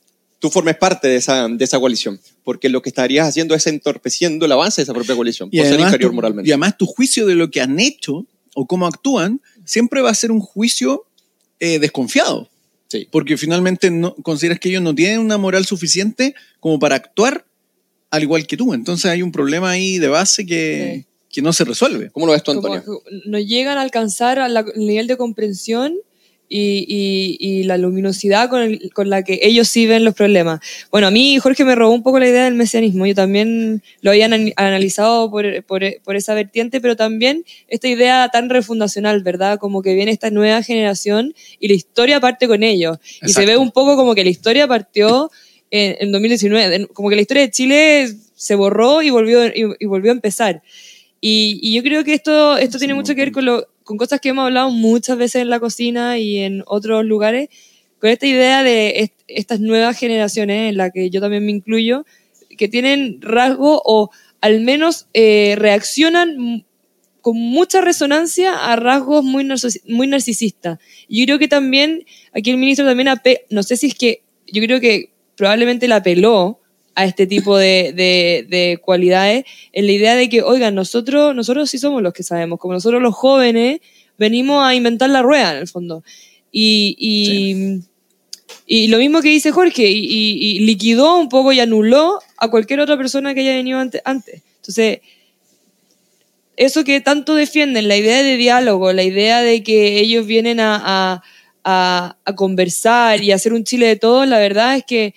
tú formes parte de esa, de esa coalición, porque lo que estarías haciendo es entorpeciendo el avance de esa propia coalición, por ser inferior tu, moralmente. y además tu juicio de lo que han hecho o cómo actúan siempre va a ser un juicio eh, desconfiado. Sí. Porque finalmente no, consideras que ellos no tienen una moral suficiente como para actuar al igual que tú. Entonces hay un problema ahí de base que, Sí. que no se resuelve. ¿Cómo lo ves tú, Antonio? no llegan a alcanzar a la- el nivel de comprensión y, y- y la luminosidad con, el- con la que ellos sí ven los problemas. Bueno, a mí Jorge me robó un poco la idea del mesianismo. Yo también lo había anal- analizado por, por- por esa vertiente, pero también esta idea tan refundacional, ¿verdad? Como que viene esta nueva generación y la historia parte con ellos. Y se Exacto. ve un poco como que la historia partió en, en 2019, en- como que la historia de Chile se borró y volvió, y- y volvió a empezar. Y, y yo creo que esto, esto tiene Sí, mucho muy que ver con, lo- con cosas que hemos hablado muchas veces en la cocina y en otros lugares, con esta idea de est- estas nuevas generaciones, en la que yo también me incluyo, que tienen rasgo o al menos eh, reaccionan con mucha resonancia a rasgos muy, narcis- muy narcisistas. Yo creo que también, aquí el ministro también, no sé si es que, yo creo que probablemente la apeló a este tipo de, de- de cualidades en la idea de que, oigan, nosotros, nosotros sí somos los que sabemos, como nosotros los jóvenes venimos a inventar la rueda en el fondo. Y, y, lo mismo que dice Jorge, y, liquidó un poco y anuló a cualquier otra persona que haya venido ante- antes. Entonces, eso que tanto defienden, la idea de diálogo, la idea de que ellos vienen a, a- a- a conversar y hacer un Chile de todos, la verdad es que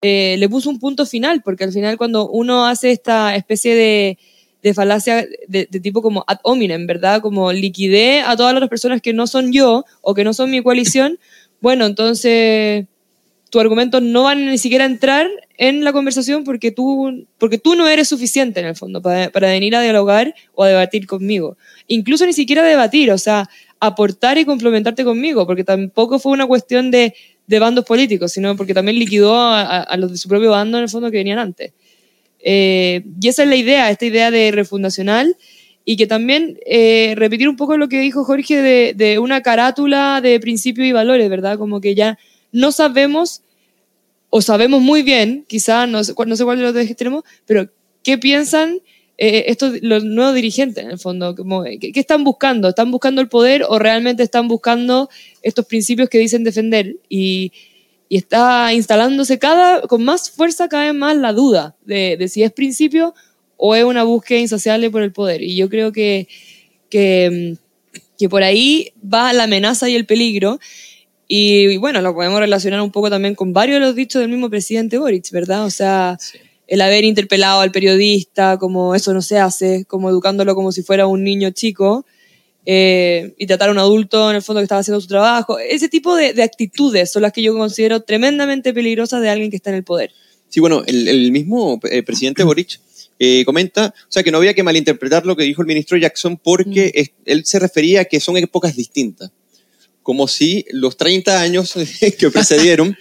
eh, le puso un punto final, porque al final cuando uno hace esta especie de, de falacia de, de tipo como ad hominem, ¿verdad? Como liquidé a todas las personas que no son yo o que no son mi coalición, (laughs) bueno, entonces tus argumentos no van ni siquiera a entrar en la conversación porque tú, porque tú no eres suficiente en el fondo para, para venir a dialogar o a debatir conmigo. Incluso ni siquiera debatir, o sea, aportar y complementarte conmigo, porque tampoco fue una cuestión de, de bandos políticos, sino porque también liquidó a, los de su propio bando en el fondo que venían antes. Eh, y esa es la idea, esta idea de refundacional y que también eh, repetir un poco lo que dijo Jorge de, una carátula de principios y valores, ¿verdad? Como que ya no sabemos o sabemos muy bien, quizá no sé, no cuál de los dos extremos, pero qué piensan eh, estos los nuevos dirigentes en el fondo, como, eh, ¿qué, qué están buscando? ¿Están buscando el poder o realmente están buscando estos principios que dicen defender? Y, y está instalándose cada, con más fuerza cada vez más la duda de, de si es principio o es una búsqueda insaciable por el poder. Y yo creo que, que, mm, que por ahí va la amenaza y el peligro. Y, bueno, lo podemos relacionar un poco también con varios de los dichos del mismo presidente Boric, ¿verdad? O sea, el haber interpelado al periodista, como eso no se hace, como educándolo como si fuera un niño chico, eh, y tratar a un adulto en el fondo que estaba haciendo su trabajo. Ese tipo de, de actitudes son las que yo considero tremendamente peligrosas de alguien que está en el poder. Sí, bueno, el, el mismo eh, presidente Boric eh, comenta, o sea, que no había que malinterpretar lo que dijo el ministro Jackson porque es- él se refería a que son épocas distintas, como si los 30 años (laughs) que precedieron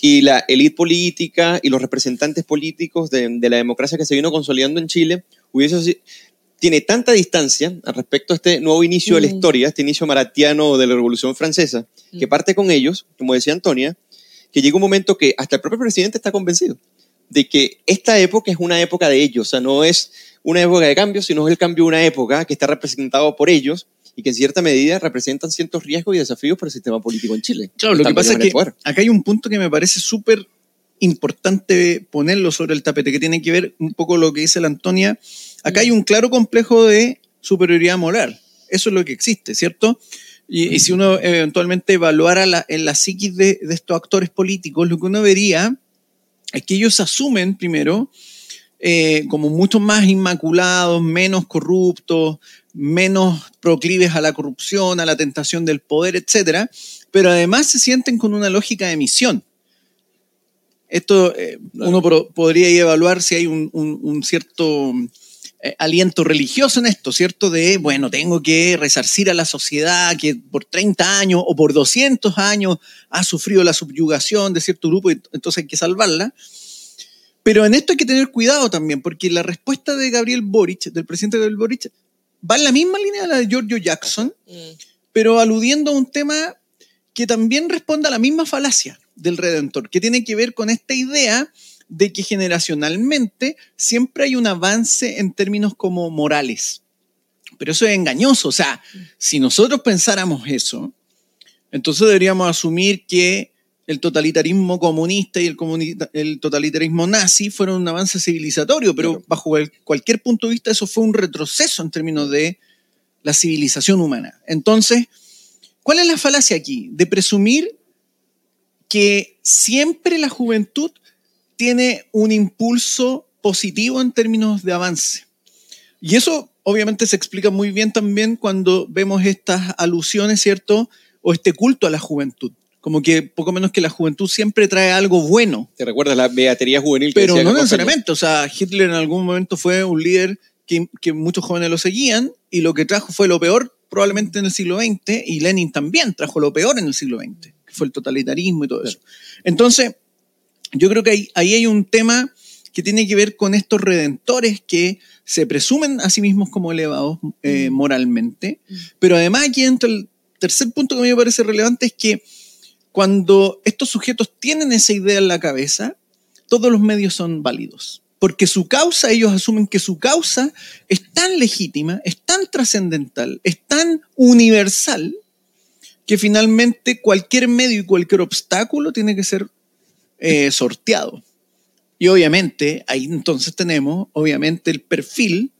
y la élite política y los representantes políticos de, de la democracia que se vino consolidando en Chile hubiese tiene tanta distancia al respecto a este nuevo inicio de la Mm. historia, este inicio maratiano de la Revolución Francesa, que Mm. parte con ellos, como decía Antonia, que llega un momento que hasta el propio presidente está convencido de que esta época es una época de ellos, o sea, no es una época de cambio, sino es el cambio de una época que está representado por ellos y que en cierta medida representan ciertos riesgos y desafíos para el sistema político en Chile. Claro, lo que pasa es que acá hay un punto que me parece súper importante ponerlo sobre el tapete, que tiene que ver un poco lo que dice la Antonia. Acá hay un claro complejo de superioridad moral. Eso es lo que existe, ¿cierto? Y, y si uno eventualmente evaluara la, en la psiquis de, de estos actores políticos, lo que uno vería es que ellos asumen primero eh, como mucho más inmaculados, menos corruptos, menos proclives a la corrupción, a la tentación del poder, etcétera, pero además se sienten con una lógica de misión. Esto eh, uno pro- podría evaluar si hay un, un- un cierto eh, aliento religioso en esto, ¿cierto? De, bueno, tengo que resarcir a la sociedad que por 30 años o por 200 años ha sufrido la subyugación de cierto grupo y entonces hay que salvarla. Pero en esto hay que tener cuidado también, porque la respuesta de Gabriel Boric, del presidente Gabriel Boric, va en la misma línea de la de Giorgio Jackson, Mm. pero aludiendo a un tema que también responde a la misma falacia del Redentor, que tiene que ver con esta idea de que generacionalmente siempre hay un avance en términos como morales. Pero eso es engañoso. O sea, si nosotros pensáramos eso, entonces deberíamos asumir que el totalitarismo comunista y el, comunita- el totalitarismo nazi fueron un avance civilizatorio, pero Claro. bajo el- cualquier punto de vista eso fue un retroceso en términos de la civilización humana. Entonces, ¿cuál es la falacia aquí? De presumir que siempre la juventud tiene un impulso positivo en términos de avance. Y eso obviamente se explica muy bien también cuando vemos estas alusiones, ¿cierto? O este culto a la juventud. Como que poco menos que la juventud siempre trae algo bueno. ¿Te recuerdas la beatería juvenil que Pero decía no necesariamente. O sea, Hitler en algún momento fue un líder que, que muchos jóvenes lo seguían y lo que trajo fue lo peor probablemente en el siglo XX y Lenin también trajo lo peor en el siglo XX, que fue el totalitarismo y todo eso. Entonces, yo creo que ahí, ahí hay un tema que tiene que ver con estos redentores que se presumen a sí mismos como elevados eh, Mm. moralmente, Mm. pero además aquí entra el tercer punto que a mí me parece relevante es que cuando estos sujetos tienen esa idea en la cabeza, todos los medios son válidos. Porque su causa, ellos asumen que su causa es tan legítima, es tan trascendental, es tan universal, que finalmente cualquier medio y cualquier obstáculo tiene que ser eh, sorteado. Y obviamente, ahí entonces tenemos, obviamente, el perfil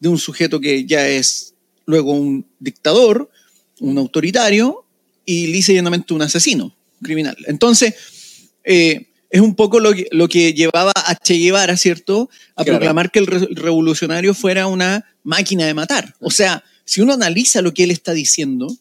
de un sujeto que ya es luego un dictador, un autoritario y lisa y llanamente un asesino criminal. Entonces, eh, es un poco lo que, lo que llevaba a Che Guevara, ¿cierto? A Claro. proclamar que el re- revolucionario fuera una máquina de matar. O sea, si uno analiza lo que él está diciendo,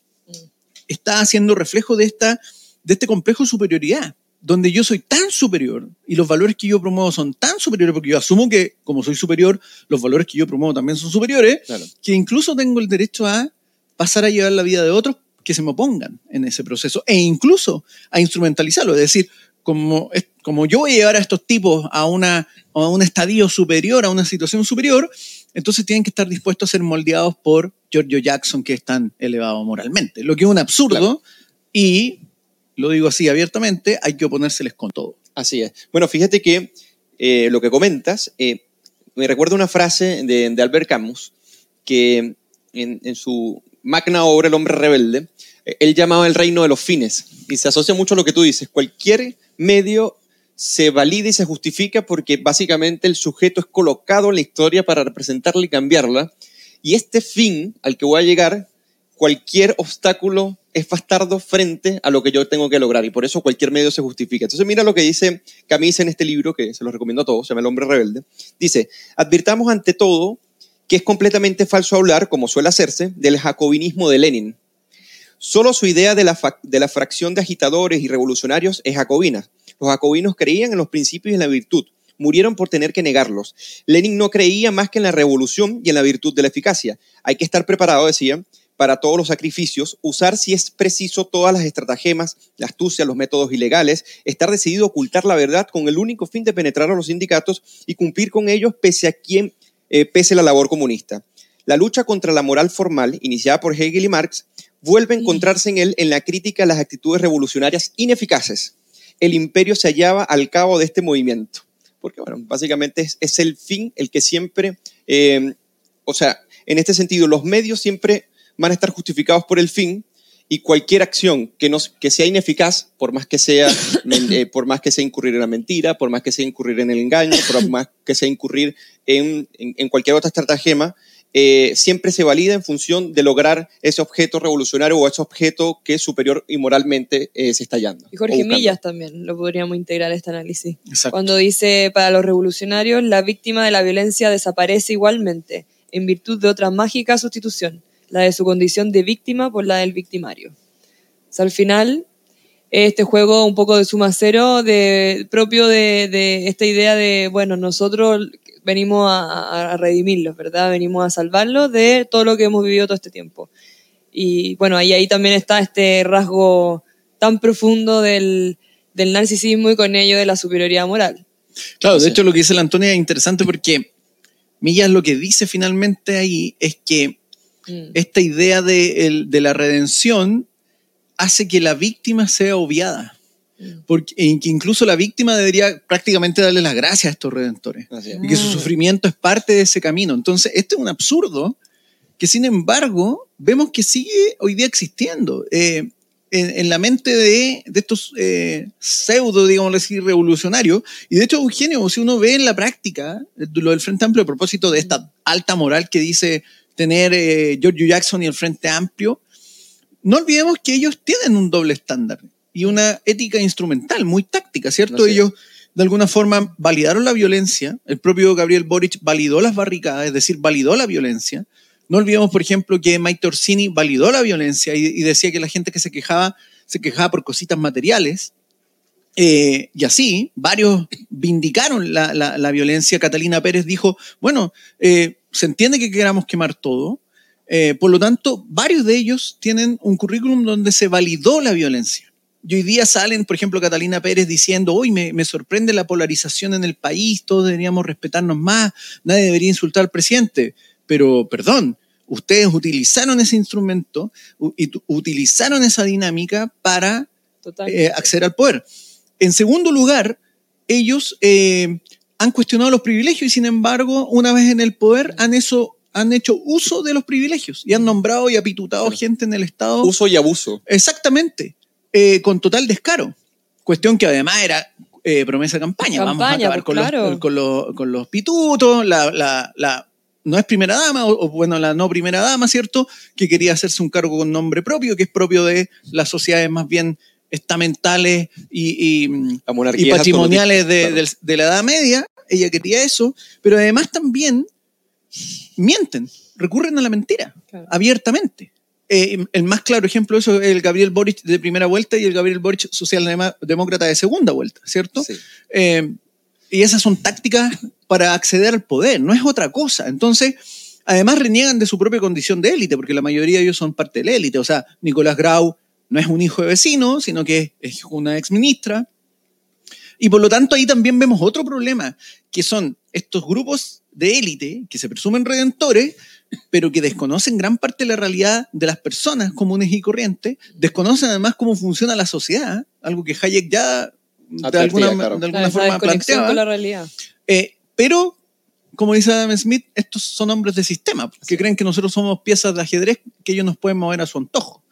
está haciendo reflejo de, esta, de este complejo de superioridad, donde yo soy tan superior y los valores que yo promuevo son tan superiores, porque yo asumo que como soy superior, los valores que yo promuevo también son superiores, Claro. que incluso tengo el derecho a pasar a llevar la vida de otros que se me opongan en ese proceso e incluso a instrumentalizarlo. Es decir, como, como yo voy a llevar a estos tipos a, una, a un estadio superior, a una situación superior, entonces tienen que estar dispuestos a ser moldeados por Giorgio Jackson, que es tan elevado moralmente. Lo que es un absurdo Claro. y, lo digo así abiertamente, hay que oponérseles con todo. Así es. Bueno, fíjate que eh, lo que comentas, eh, me recuerda una frase de, de Albert Camus, que en, en su magna obra El hombre rebelde, eh, él llamaba el reino de los fines, y se asocia mucho a lo que tú dices, cualquier medio se valida y se justifica porque básicamente el sujeto es colocado en la historia para representarla y cambiarla, y este fin al que voy a llegar, cualquier obstáculo es bastardo frente a lo que yo tengo que lograr y por eso cualquier medio se justifica. Entonces mira lo que dice Camis en este libro, que se lo recomiendo a todos, se llama El hombre rebelde. Dice, advirtamos ante todo que es completamente falso hablar, como suele hacerse, del jacobinismo de Lenin. Solo su idea de la, de la fracción de agitadores y revolucionarios es jacobina. Los jacobinos creían en los principios y en la virtud. murieron por tener que negarlos. Lenin no creía más que en la revolución y en la virtud de la eficacia. Hay que estar preparado, decía, para todos los sacrificios, usar si es preciso todas las estratagemas, la astucia, los métodos ilegales, estar decidido a ocultar la verdad con el único fin de penetrar a los sindicatos y cumplir con ellos pese a quien eh, pese la labor comunista. La lucha contra la moral formal, iniciada por Hegel y Marx, vuelve a encontrarse en él en la crítica a las actitudes revolucionarias ineficaces. El imperio se hallaba al cabo de este movimiento, porque bueno, básicamente es, el fin el que siempre, eh, o sea, en este sentido, los medios siempre van a estar justificados por el fin y cualquier acción que, que sea ineficaz, por más que sea, (laughs) eh, por más que sea incurrir en la mentira, por más que sea incurrir en el engaño, por (laughs) más que sea incurrir en, en, cualquier otra estratagema, eh, siempre se valida en función de lograr ese objeto revolucionario o ese objeto que es superior y moralmente eh, se está hallando. Y Jorge Millas también lo podríamos integrar a este análisis. Cuando dice, para los revolucionarios, la víctima de la violencia desaparece igualmente, en virtud de otra mágica sustitución la de su condición de víctima por la del victimario. O al final, este juego un poco de suma cero, de, propio de, esta idea de, bueno, nosotros venimos a, redimirlos, ¿verdad? Venimos a salvarlos de todo lo que hemos vivido todo este tiempo. Y bueno, ahí, ahí también está este rasgo tan profundo del, narcisismo y con ello de la superioridad moral. Claro, de hecho lo que dice la Antonia es interesante porque Millas lo que dice finalmente ahí es que Mm. esta idea de, la redención hace que la víctima sea obviada. Mm. Porque incluso la víctima debería prácticamente darle las gracias a estos redentores. Y que su mm. sufrimiento es parte de ese camino. Entonces, esto es un absurdo que, sin embargo, vemos que sigue hoy día existiendo. Eh, en, la mente de, estos eh, pseudo, digamos así, revolucionarios. Y de hecho, Eugenio, si uno ve en la práctica lo del Frente Amplio a propósito de esta alta moral que dice tener eh, George Jackson y el Frente Amplio, no olvidemos que ellos tienen un doble estándar y una ética instrumental muy táctica, ¿cierto? Ellos de alguna forma validaron la violencia, el propio Gabriel Boric validó las barricadas, es decir, validó la violencia. No olvidemos, por ejemplo, que Mike Torsini validó la violencia y, decía que la gente que se quejaba se quejaba por cositas materiales. Eh, y así, varios vindicaron la, violencia. Catalina Pérez dijo, bueno, eh, se entiende que queramos quemar todo. Eh, por lo tanto, varios de ellos tienen un currículum donde se validó la violencia. Y hoy día salen, por ejemplo, Catalina Pérez diciendo, hoy me, me, sorprende la polarización en el país, todos deberíamos respetarnos más, nadie debería insultar al presidente. Pero, perdón, ustedes utilizaron ese instrumento, y utilizaron esa dinámica para eh, acceder al poder. En segundo lugar, ellos eh, han cuestionado los privilegios y sin embargo, una vez en el poder, han, eso, han hecho uso de los privilegios y han nombrado y apitutado gente en el Estado. Uso y abuso. Exactamente, eh, con total descaro. Cuestión que además era eh, promesa de campaña. Vamos a acabar pues con, los, con, los, pitutos, la, la, la, no es primera dama, o, bueno, la no primera dama, ¿cierto? Que quería hacerse un cargo con nombre propio, que es propio de las sociedades más bien estamentales y, y, patrimoniales de, la Edad Media, ella quería eso, pero además también mienten, recurren a la mentira, abiertamente. Eh, el más claro ejemplo de eso es el Gabriel Boric de primera vuelta y el Gabriel Boric socialdemócrata de segunda vuelta, ¿cierto? Eh, y esas son tácticas para acceder al poder, no es otra cosa. Entonces, además reniegan de su propia condición de élite, porque la mayoría de ellos son parte de la élite. O sea, Nicolás Grau no es un hijo de vecino, sino que es una exministra. Y por lo tanto ahí también vemos otro problema, que son estos grupos de élite que se presumen redentores, pero que desconocen gran parte de la realidad de las personas comunes y corrientes, desconocen además cómo funciona la sociedad, algo que Hayek ya de alguna, de alguna forma planteaba. la realidad. Eh, pero, como dice Adam Smith, estos son hombres de sistema, que creen que nosotros somos piezas de ajedrez que ellos nos pueden mover a su antojo.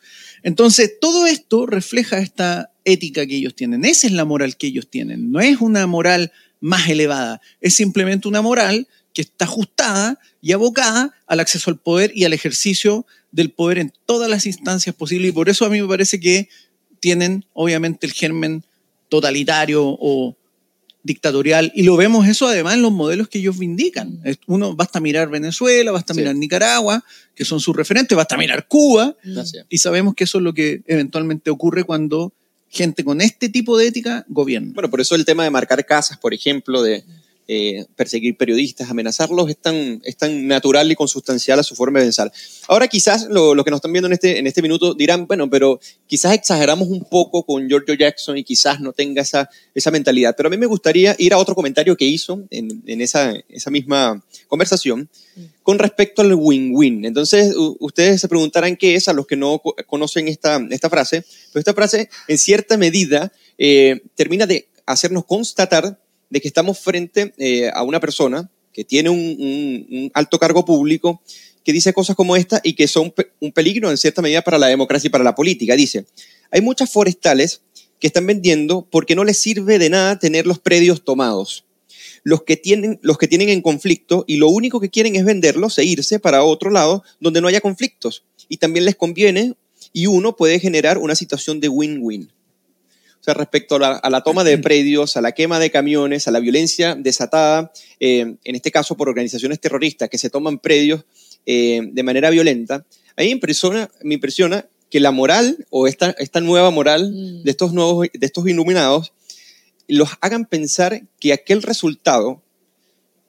Entonces, todo esto refleja esta ética que ellos tienen. Esa es la moral que ellos tienen. No es una moral más elevada, es simplemente una moral que está ajustada y abocada al acceso al poder y al ejercicio del poder en todas las instancias posibles. Y por eso a mí me parece que tienen, obviamente, el germen totalitario o dictatorial. Y lo vemos eso además en los modelos que ellos vindican. Uno basta mirar Venezuela, basta mirar Nicaragua, que son sus referentes, basta mirar Cuba. Y sabemos que eso es lo que eventualmente ocurre cuando gente con este tipo de ética gobierna. Bueno, por eso el tema de marcar casas, por ejemplo, de, eh, perseguir periodistas, amenazarlos, es tan, es tan natural y consustancial a su forma de pensar. Ahora quizás lo, que nos están viendo en este, en este minuto dirán, bueno, pero quizás exageramos un poco con Giorgio Jackson y quizás no tenga esa, esa mentalidad. Pero a mí me gustaría ir a otro comentario que hizo en, en esa, esa misma conversación con respecto al win-win. Entonces, ustedes se preguntarán qué es a los que no conocen esta, esta frase. Pero esta frase, en cierta medida, eh, termina de hacernos constatar de que estamos frente eh, a una persona que tiene un, alto cargo público que dice cosas como esta y que son un peligro en cierta medida para la democracia y para la política. Dice, hay muchas forestales que están vendiendo porque no les sirve de nada tener los predios tomados. Los que, tienen, los que tienen en conflicto y lo único que quieren es venderlos e irse para otro lado donde no haya conflictos. Y también les conviene y uno puede generar una situación de win-win respecto a la, toma de predios, a la quema de camiones, a la violencia desatada, eh, en este caso por organizaciones terroristas que se toman predios eh, de manera violenta, a mí me impresiona, me impresiona que la moral o esta, esta nueva moral mm. de, estos nuevos, de estos iluminados los hagan pensar que aquel resultado,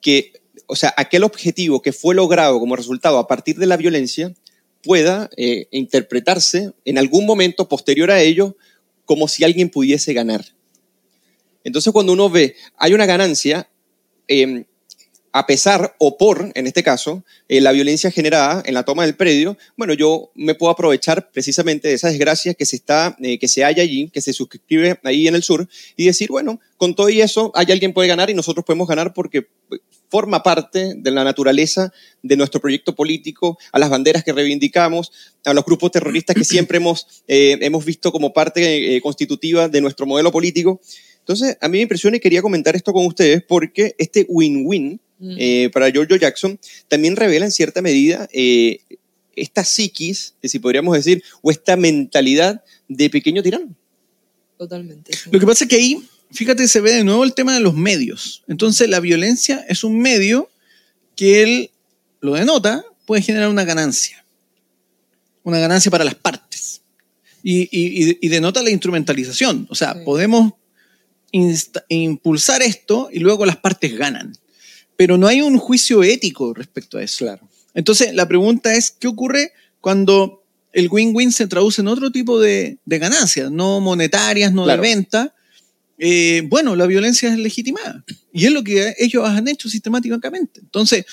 que, o sea, aquel objetivo que fue logrado como resultado a partir de la violencia, pueda eh, interpretarse en algún momento posterior a ello como si alguien pudiese ganar. Entonces cuando uno ve, hay una ganancia, em, a pesar o por, en este caso, eh, la violencia generada en la toma del predio, bueno, yo me puedo aprovechar precisamente de esa desgracia que se, está, eh, que se halla allí, que se suscribe ahí en el sur, y decir, bueno, con todo y eso, hay alguien puede ganar y nosotros podemos ganar porque forma parte de la naturaleza de nuestro proyecto político, a las banderas que reivindicamos, a los grupos terroristas que siempre (clears throat) hemos, eh, hemos visto como parte eh, constitutiva de nuestro modelo político. Entonces, a mí me impresiona y quería comentar esto con ustedes porque este win-win mm. eh, para Giorgio Jackson también revela en cierta medida esta psiquis, si podríamos decir, o esta mentalidad de pequeño tirano. Totalmente. Lo que pasa es que ahí fíjate, se ve de nuevo el tema de los medios. Entonces, la violencia es un medio que él lo denota, puede generar una ganancia. Una ganancia para las partes. Y, denota la instrumentalización. O sea, podemos impulsar esto y luego las partes ganan. Pero no hay un juicio ético respecto a eso. Claro. Entonces, la pregunta es, ¿qué ocurre cuando el win-win se traduce en otro tipo de, ganancias, no monetarias, no de venta, eh, bueno, la violencia es legitimada. Y es lo que ellos han hecho sistemáticamente. Entonces,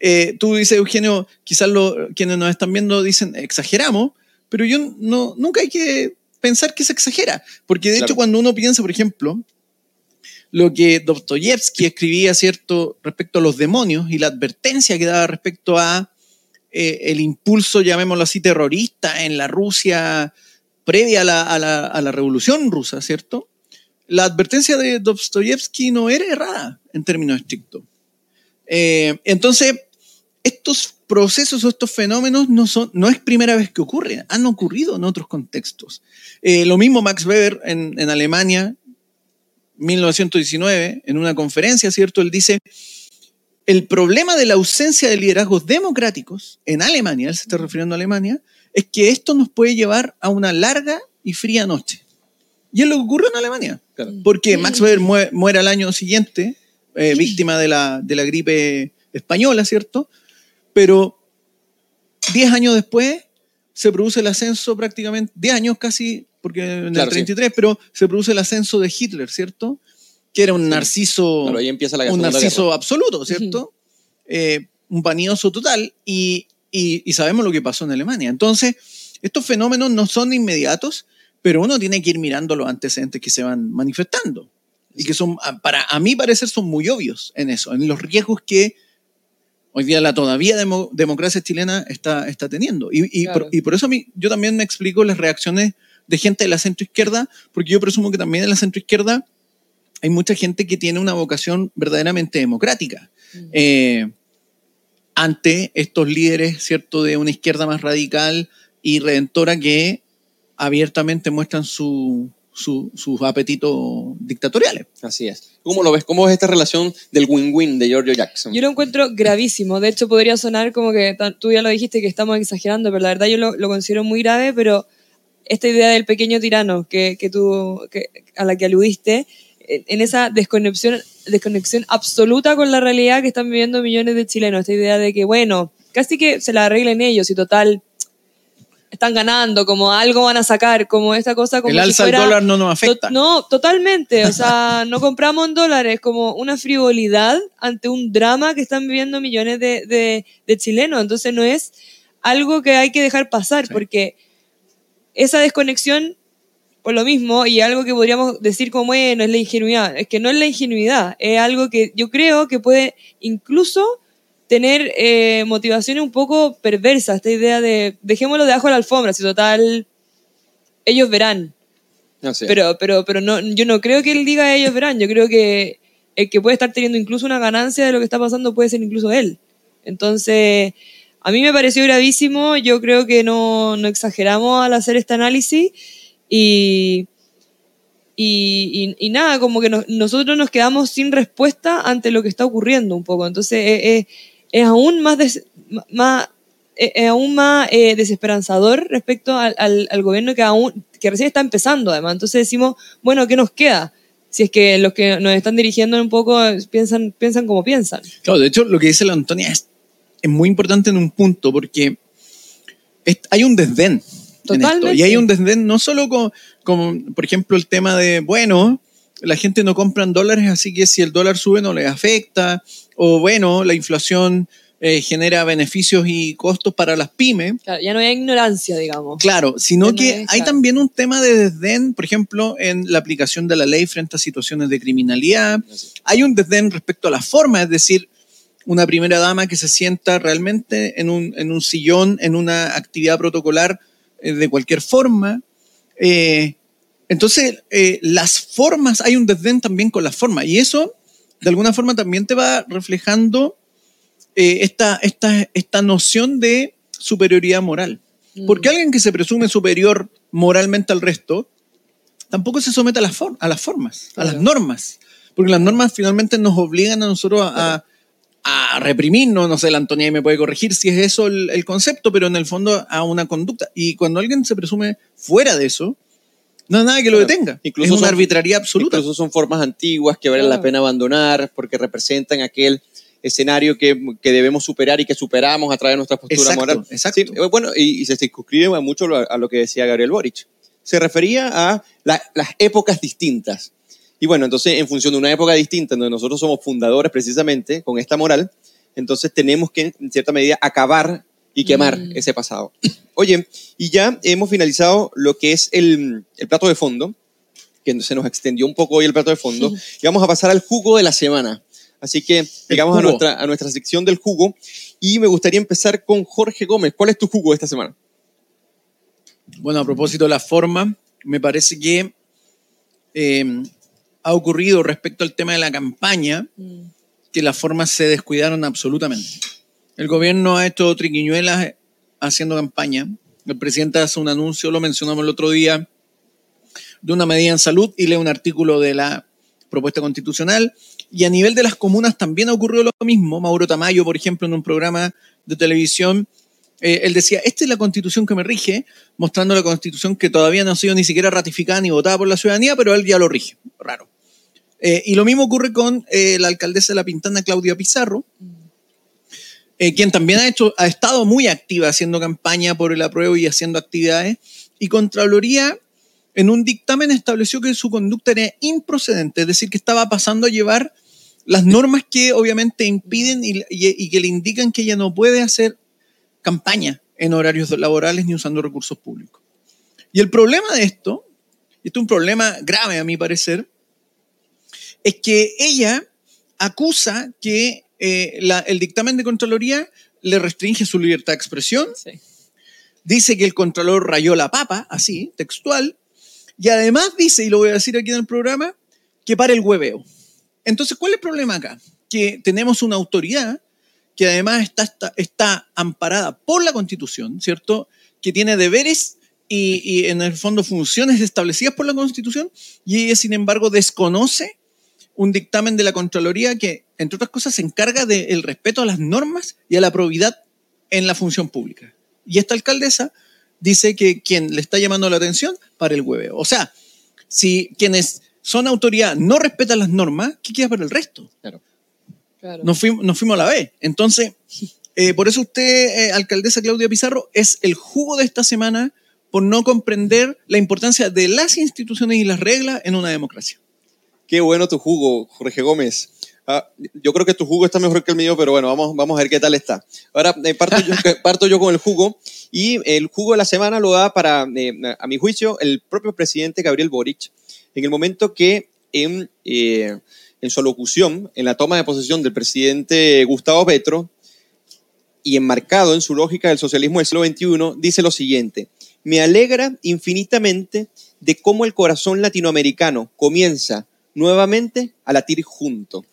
eh, tú dices, Eugenio, quizás quienes nos están viendo dicen, exageramos, pero yo no, nunca hay que pensar que se exagera. Porque de hecho, cuando uno piensa, por ejemplo, lo que Dostoyevsky escribía, ¿cierto?, respecto a los demonios y la advertencia que daba respecto a eh, el impulso, llamémoslo así, terrorista en la Rusia previa a la, revolución rusa, ¿cierto? la advertencia de Dostoyevsky no era errada en términos estrictos. Eh, entonces, estos procesos o estos fenómenos no, son, no es primera vez que ocurren, han ocurrido en otros contextos. Eh, lo mismo Max Weber en Alemania, 1919, en una conferencia, ¿cierto? Él dice, el problema de la ausencia de liderazgos democráticos en Alemania, él se está refiriendo a Alemania, es que esto nos puede llevar a una larga y fría noche. Y es lo que ocurrió en Alemania. Porque Max Weber muere, al año siguiente, eh, víctima de la, de la gripe española, ¿cierto? Pero 10 años después se produce el ascenso prácticamente, 10 años casi, porque en el 33, pero se produce el ascenso de Hitler, ¿cierto? Que era un narciso, un narciso absoluto, ¿cierto? Eh, un panioso total, y, y, y, sabemos lo que pasó en Alemania. Entonces, estos fenómenos no son inmediatos, pero uno tiene que ir mirando los antecedentes que se van manifestando y que son, para a mí parecer, son muy obvios en eso, en los riesgos que hoy día la todavía democracia chilena está, está teniendo. Y, por, eso a mí, yo también me explico las reacciones de gente de la centroizquierda, porque yo presumo que también en la centroizquierda hay mucha gente que tiene una vocación verdaderamente democrática. Mm. Eh, ante estos líderes, ¿cierto?, de una izquierda más radical y redentora que abiertamente muestran sus apetitos dictatoriales. Así es. ¿Cómo lo ves? ¿Cómo es esta relación del win-win de Giorgio Jackson? Yo lo encuentro gravísimo. De hecho, podría sonar como que tú ya lo dijiste que estamos exagerando, pero la verdad yo lo, considero muy grave, pero esta idea del pequeño tirano que, tú, a la que aludiste, en esa desconexión, desconexión absoluta con la realidad que están viviendo millones de chilenos. Esta idea de que, bueno, casi que se la arreglen ellos y total, están ganando, como algo van a sacar, como esta cosa como El alza del dólar no nos afecta. To- no, totalmente. O sea, (laughs) no compramos en dólares, como una frivolidad ante un drama que están viviendo millones de, de- de chilenos. Entonces no es algo que hay que dejar pasar, Sí. porque esa desconexión, por lo mismo, y algo que podríamos decir como, bueno, es la ingenuidad. Es que no es la ingenuidad, es algo que yo creo que puede incluso tener eh, motivaciones un poco perversas, esta idea de dejémoslo debajo de la alfombra, si total ellos verán. No sé. Pero, pero, pero no, yo no creo que él diga ellos verán, yo creo que el que puede estar teniendo incluso una ganancia de lo que está pasando puede ser incluso él. Entonces, a mí me pareció gravísimo, yo creo que no, no exageramos al hacer este análisis y, y, y- y nada, como que nos- nosotros nos quedamos sin respuesta ante lo que está ocurriendo un poco. Entonces, es, es- es aún más, des- más es es aún más eh, desesperanzador respecto al, al- al gobierno que aún que recién está empezando además. Entonces decimos, bueno, ¿qué nos queda? Si es que los que nos están dirigiendo un poco eh, piensan, piensan como piensan. Claro, de hecho, lo que dice la Antonia es, es muy importante en un punto, porque es- hay un desdén. en esto. Totalmente. Y hay un desdén no solo con, con, por ejemplo, el tema de, bueno, la gente no compra en dólares, así que si el dólar sube no les afecta, o bueno, la inflación eh, genera beneficios y costos para las pymes. Claro, ya no hay ignorancia, digamos. Claro, sino que es, hay claro. también un tema de desdén, por ejemplo, en la aplicación de la ley frente a situaciones de criminalidad. Hay un desdén respecto a la forma, es decir, una primera dama que se sienta realmente en un, en un sillón, en una actividad protocolar eh, de cualquier forma. Eh, entonces, eh, las formas, hay un desdén también con las formas, y eso de alguna forma también te va reflejando eh, esta, esta, esta noción de superioridad moral. Mm. Porque alguien que se presume superior moralmente al resto, tampoco se somete a las, for- a las formas, a las normas. Porque las normas finalmente nos obligan a nosotros a, a- a reprimirnos, no sé, la Antonia me puede corregir si es eso el, el concepto, pero en el fondo a una conducta. Y cuando alguien se presume fuera de eso, no hay nada que lo Claro. detenga. Incluso es una son- arbitrariedad absoluta. Incluso son formas antiguas que vale la Claro. pena abandonar porque representan aquel escenario que, que debemos superar y que superamos a través de nuestra postura Exacto, moral. exacto. Sí, eh, bueno, y, y se circunscribe mucho a, a lo que decía Gabriel Boric. Se refería a la- las épocas distintas. Y bueno, entonces, en función de una época distinta, en donde nosotros somos fundadores precisamente con esta moral, entonces tenemos que, en cierta medida, acabar y quemar Mm. ese pasado. (clears throat) Oye, y ya hemos finalizado lo que es el, el plato de fondo, que se nos extendió un poco hoy el plato de fondo, y vamos a pasar al jugo de la semana. Así que llegamos a nuestra, a nuestra sección del jugo y me gustaría empezar con Jorge Gómez. ¿Cuál es tu jugo de esta semana? Bueno, a propósito de la forma, me parece que eh, ha ocurrido respecto al tema de la campaña Mm. que las formas se descuidaron absolutamente. El gobierno ha hecho triquiñuelas haciendo campaña. El presidente hace un anuncio, lo mencionamos el otro día, de una medida en salud y lee un artículo de la propuesta constitucional. Y a nivel de las comunas también ha ocurrido lo mismo. Mauro Tamayo, por ejemplo, en un programa de televisión, eh, él decía, esta es la constitución que me rige, mostrando la constitución que todavía no ha sido ni siquiera ratificada ni votada por la ciudadanía, pero él ya lo rige. Raro. Eh, y lo mismo ocurre con eh, la alcaldesa de La Pintana, Claudia Pizarro, eh, quien también ha, estado muy activa haciendo campaña por el apruebo y haciendo actividades. Y Contraloría, en un dictamen, estableció que su conducta era improcedente, es decir, que estaba pasando a llevar las normas que obviamente impiden y, y- y que le indican que ella no puede hacer campaña en horarios laborales ni usando recursos públicos. Y el problema de esto, y esto es un problema grave a mi parecer, es que ella acusa que eh, la- el dictamen de Contraloría le restringe su libertad de expresión, Sí. dice que el Contralor rayó la papa, así, textual, y además dice, y lo voy a decir aquí en el programa, que para el hueveo. Entonces, ¿cuál es el problema acá? Que tenemos una autoridad que además está, está, está amparada por la Constitución, ¿cierto? Que tiene deberes y, y en el fondo funciones establecidas por la Constitución y ella, sin embargo, desconoce un dictamen de la Contraloría que, entre otras cosas, se encarga del respeto a las normas y a la probidad en la función pública. Y esta alcaldesa dice que quien le está llamando la atención para el hueveo. O sea, si quienes son autoridad, no respetan las normas, ¿qué queda para el resto? Claro. Claro. Nos fuimos, nos fuimos a la vez. Entonces, (laughs) eh, por eso usted, eh, alcaldesa Claudia Pizarro, es el jugo de esta semana por no comprender la importancia de las instituciones y las reglas en una democracia. Qué bueno tu jugo, Jorge Gómez. Ah, yo creo que tu jugo está mejor que el mío, pero bueno, vamos, vamos a ver qué tal está. Ahora eh, parto, yo, (laughs) parto yo con el jugo y el jugo de la semana lo da para, eh, a mi juicio, el propio presidente Gabriel Boric, en el momento que en, eh, en su alocución, en la toma de posesión del presidente Gustavo Petro, y enmarcado en su lógica del socialismo del siglo XXI, dice lo siguiente, me alegra infinitamente de cómo el corazón latinoamericano comienza nuevamente a latir junto.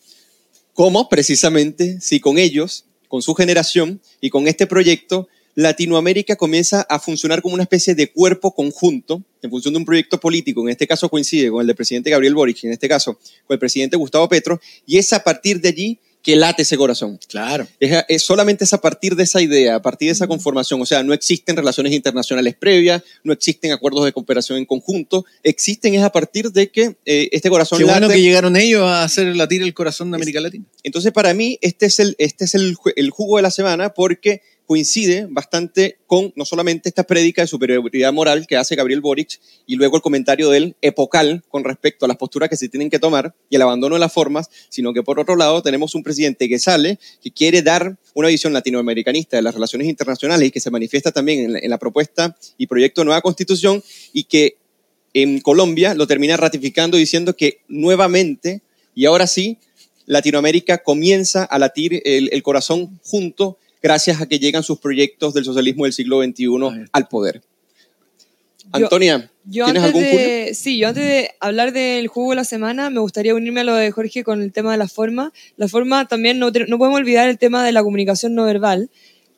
¿Cómo? Precisamente si con ellos, con su generación y con este proyecto, Latinoamérica comienza a funcionar como una especie de cuerpo conjunto en función de un proyecto político, en este caso coincide con el del presidente Gabriel Boric, en este caso con el presidente Gustavo Petro, y es a partir de allí que late ese corazón. Claro. Es, es, solamente es a partir de esa idea, a partir de esa conformación. O sea, no existen relaciones internacionales previas, no existen acuerdos de cooperación en conjunto. Existen es a partir de que eh, este corazón Qué late. bueno que llegaron ellos a hacer latir el corazón de América Latina. Entonces, para mí, este es el, este es el, el jugo de la semana porque coincide bastante con no solamente esta prédica de superioridad moral que hace Gabriel Boric y luego el comentario de él epocal con respecto a las posturas que se tienen que tomar y el abandono de las formas, sino que por otro lado tenemos un presidente que sale, que quiere dar una visión latinoamericanista de las relaciones internacionales y que se manifiesta también en la, propuesta y proyecto de nueva constitución y que en Colombia lo termina ratificando diciendo que nuevamente y ahora sí Latinoamérica comienza a latir el corazón junto gracias a que llegan sus proyectos del socialismo del siglo XXI al poder. Antonia, yo ¿tienes antes algún de, jugo? Sí, yo antes de hablar del jugo de la semana, me gustaría unirme a lo de Jorge con el tema de la forma. La forma también, no, no podemos olvidar el tema de la comunicación no verbal,